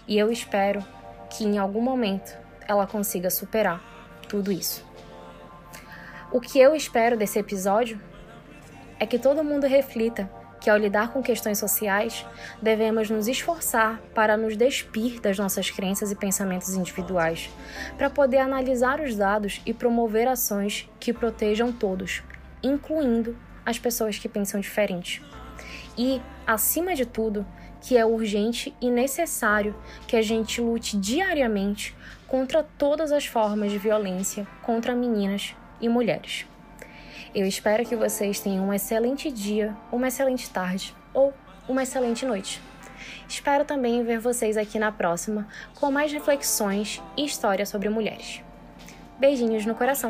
E eu espero que em algum momento ela consiga superar tudo isso. O que eu espero desse episódio é que todo mundo reflita que ao lidar com questões sociais, devemos nos esforçar para nos despir das nossas crenças e pensamentos individuais, para poder analisar os dados e promover ações que protejam todos, incluindo as pessoas que pensam diferente. E, acima de tudo, que é urgente e necessário que a gente lute diariamente contra todas as formas de violência contra meninas e mulheres. Eu espero que vocês tenham um excelente dia, uma excelente tarde ou uma excelente noite. Espero também ver vocês aqui na próxima com mais reflexões e histórias sobre mulheres. Beijinhos no coração.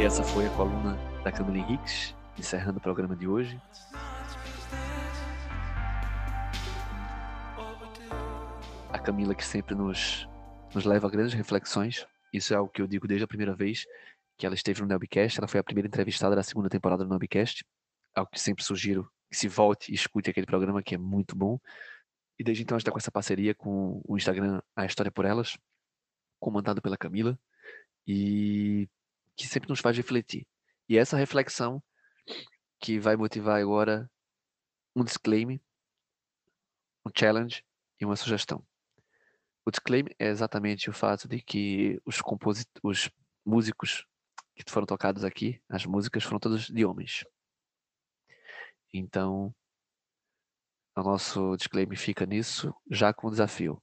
E essa foi a coluna da Camila Henriques, encerrando o programa de hoje. A Camila que sempre nos, nos leva a grandes reflexões. Isso é algo que eu digo desde a primeira vez que ela esteve no Nelbcast. Ela foi a primeira entrevistada da segunda temporada do Nelbcast. Algo que sempre sugiro que se volte e escute aquele programa que é muito bom. E desde então está com essa parceria com o Instagram A História por Elas, comandado pela Camila, e que sempre nos faz refletir. E essa reflexão que vai motivar agora um disclaimer, um challenge e uma sugestão. O disclaimer é exatamente o fato de que os, os músicos que foram tocados aqui, as músicas foram todas de homens. Então, o nosso disclaimer fica nisso, já com o desafio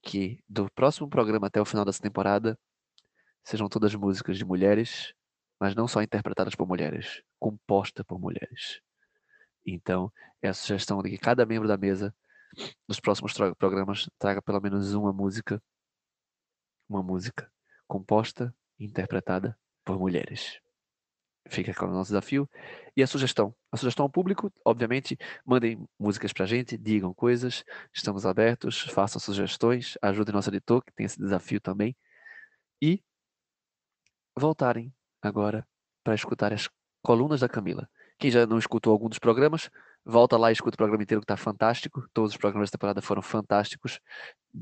que do próximo programa até o final dessa temporada sejam todas músicas de mulheres, mas não só interpretadas por mulheres, compostas por mulheres. Então, é a sugestão de que cada membro da mesa, nos próximos programas, traga pelo menos uma música, uma música composta e interpretada por mulheres. Fica com o nosso desafio. E a sugestão? A sugestão ao público, obviamente, mandem músicas pra gente, digam coisas, estamos abertos, façam sugestões, ajudem nosso editor, que tem esse desafio também. E voltarem agora para escutar as colunas da Camila. Quem já não escutou algum dos programas, volta lá e escuta o programa inteiro que está fantástico. Todos os programas da temporada foram fantásticos.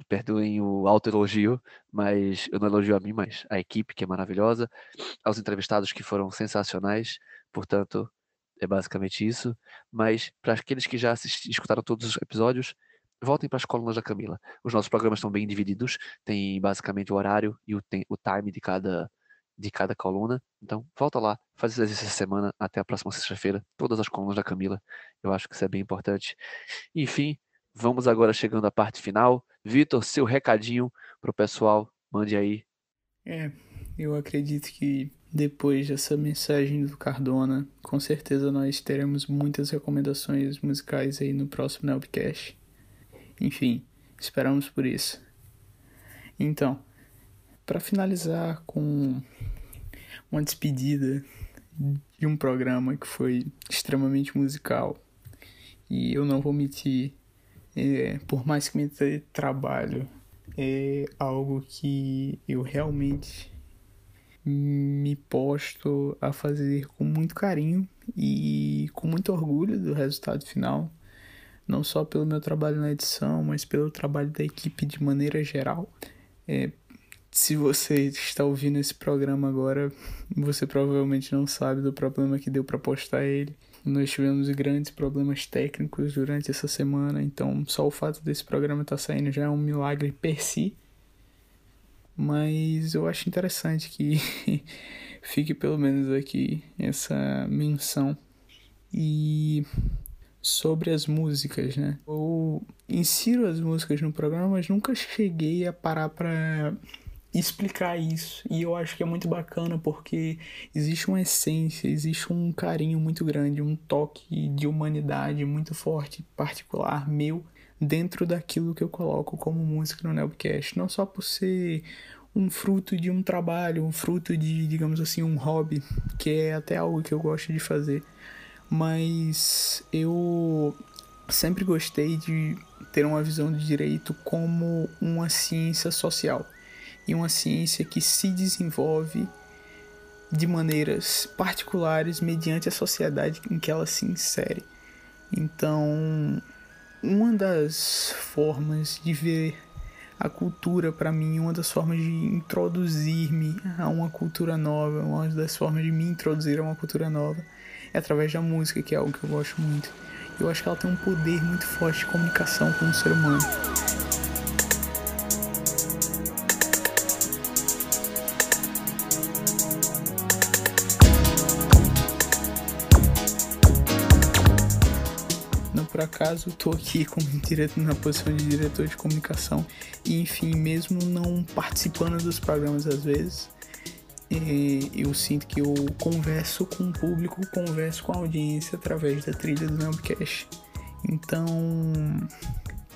Perdoem o auto-elogio, mas eu não elogio a mim, mas a equipe, que é maravilhosa, aos entrevistados que foram sensacionais. Portanto, é basicamente isso. Mas para aqueles que já assisti- escutaram todos os episódios, voltem para as colunas da Camila. Os nossos programas estão bem divididos, tem basicamente o horário e o, tem- o time de cada de cada coluna. Então, volta lá, faz esse exercício essa semana, até a próxima sexta-feira, todas as colunas da Camila. Eu acho que isso é bem importante. Enfim, vamos agora chegando à parte final. Vitor, seu recadinho pro pessoal, mande aí. É, eu acredito que depois dessa mensagem do Cardona, com certeza nós teremos muitas recomendações musicais aí no próximo Nelbcast. Enfim, esperamos por isso. Então, para finalizar com uma despedida de um programa que foi extremamente musical, e eu não vou mentir, é, por mais que me dê trabalho, é algo que eu realmente me posto a fazer com muito carinho e com muito orgulho do resultado final, não só pelo meu trabalho na edição, mas pelo trabalho da equipe de maneira geral. É, se você está ouvindo esse programa agora, você provavelmente não sabe do problema que deu para postar ele. Nós tivemos grandes problemas técnicos durante essa semana, então só o fato desse programa estar saindo já é um milagre per si. Mas eu acho interessante que [LAUGHS] fique pelo menos aqui essa menção. E sobre as músicas, né? Eu insiro as músicas no programa, mas nunca cheguei a parar para explicar isso. E eu acho que é muito bacana porque existe uma essência, existe um carinho muito grande, um toque de humanidade muito forte, particular meu, dentro daquilo que eu coloco como música no Nelbcast. Não só por ser um fruto de um trabalho, um fruto de, digamos assim, um hobby, que é até algo que eu gosto de fazer, mas eu sempre gostei de ter uma visão de direito como uma ciência social e uma ciência que se desenvolve de maneiras particulares mediante a sociedade em que ela se insere. Então, uma das formas de ver a cultura para mim, uma das formas de introduzir-me a uma cultura nova, uma das formas de me introduzir a uma cultura nova é através da música, que é algo que eu gosto muito. Eu acho que ela tem um poder muito forte de comunicação com o ser humano. Por acaso estou aqui como [LAUGHS] direto na posição de diretor de comunicação e enfim, mesmo não participando dos programas às vezes, eh, eu sinto que eu converso com o público, converso com a audiência através da trilha do Nambcast. Então,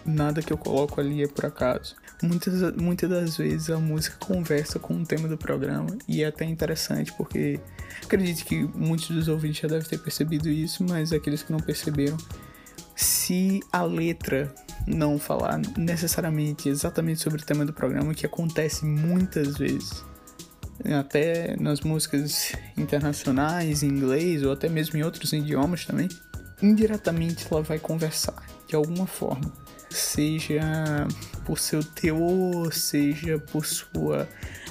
nada que eu coloco ali é por acaso. Muitas, muitas das vezes a música conversa com o tema do programa e é até interessante porque acredito que muitos dos ouvintes já devem ter percebido isso, mas aqueles que não perceberam, se a letra não falar necessariamente exatamente sobre o tema do programa, que acontece muitas vezes, até nas músicas internacionais, em inglês ou até mesmo em outros idiomas também, indiretamente ela vai conversar de alguma forma, seja por seu teor, seja por sua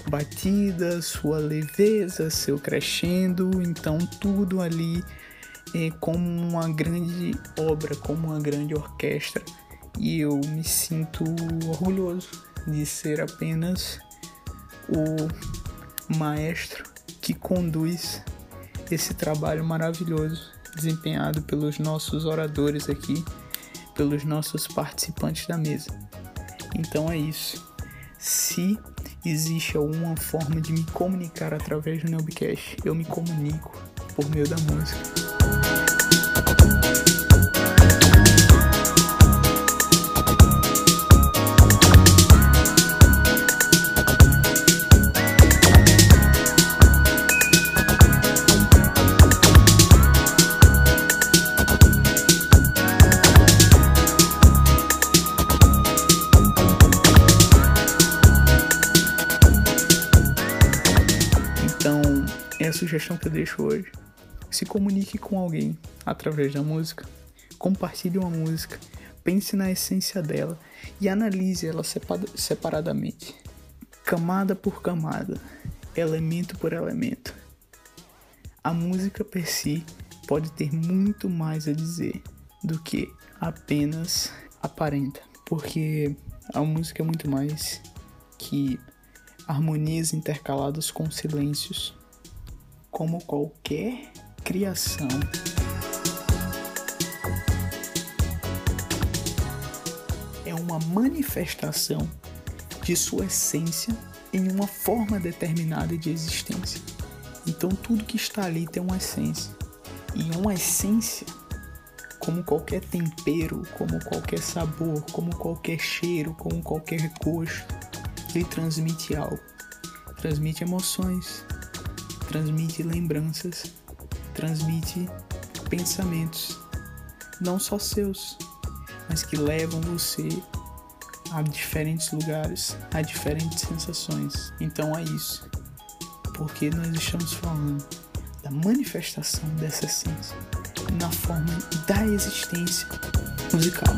batida, sua leveza, seu crescendo, então tudo ali é como uma grande obra, como uma grande orquestra. E eu me sinto orgulhoso de ser apenas o maestro que conduz esse trabalho maravilhoso desempenhado pelos nossos oradores aqui, pelos nossos participantes da mesa. Então é isso. Se existe alguma forma de me comunicar através do Nubcast, eu me comunico por meio da música. Sugestão que eu deixo hoje. Se comunique com alguém através da música. Compartilhe uma música. Pense na essência dela e analise ela sepa- separadamente, camada por camada, elemento por elemento. A música per si pode ter muito mais a dizer do que apenas aparenta, porque a música é muito mais que harmonias intercaladas com silêncios, como qualquer criação. É uma manifestação de sua essência em uma forma determinada de existência. Então tudo que está ali tem uma essência. E uma essência, como qualquer tempero, como qualquer sabor, como qualquer cheiro, como qualquer gosto, ele transmite algo. Transmite emoções, transmite lembranças, transmite pensamentos, não só seus, mas que levam você a diferentes lugares, a diferentes sensações. Então é isso, porque nós estamos falando da manifestação dessa essência na forma da existência musical.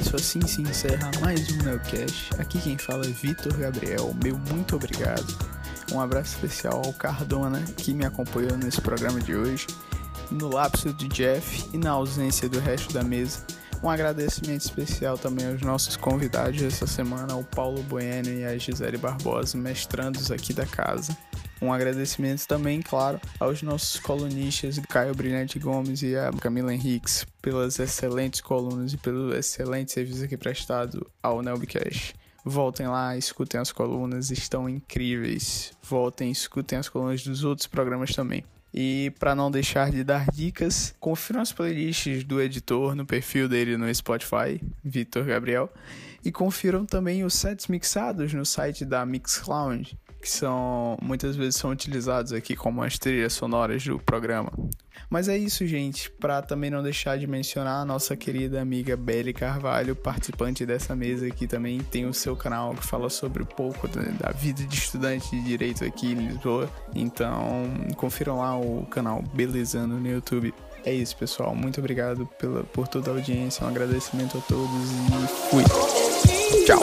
Isso, assim se encerra mais um Neocast. Aqui quem fala é Vitor Gabriel. Meu muito obrigado. Um abraço especial ao Cardona que me acompanhou nesse programa de hoje. no lapso de Jeff e na ausência do resto da mesa. Um agradecimento especial também aos nossos convidados essa semana, o Paulo Bueno e a Gisele Barbosa, mestrandos aqui da casa. Um agradecimento também, claro, aos nossos colunistas Caio Brilhante Gomes e a Camila Henriques pelas excelentes colunas e pelo excelente serviço aqui prestado ao Nelbcast. Voltem lá, escutem as colunas, estão incríveis. Voltem, escutem as colunas dos outros programas também. E para não deixar de dar dicas, confiram as playlists do editor no perfil dele no Spotify, Vitor Gabriel, e confiram também os sets mixados no site da Mix Lounge, que são muitas vezes são utilizados aqui como as trilhas sonoras do programa. Mas é isso, gente, para também não deixar de mencionar a nossa querida amiga Belle Carvalho, participante dessa mesa aqui também tem o seu canal que fala sobre um pouco da, da vida de estudante de direito aqui em Lisboa. Então, confiram lá o canal Belezando no YouTube. É isso, pessoal. Muito obrigado pela, por toda a audiência. Um agradecimento a todos e fui. Tchau.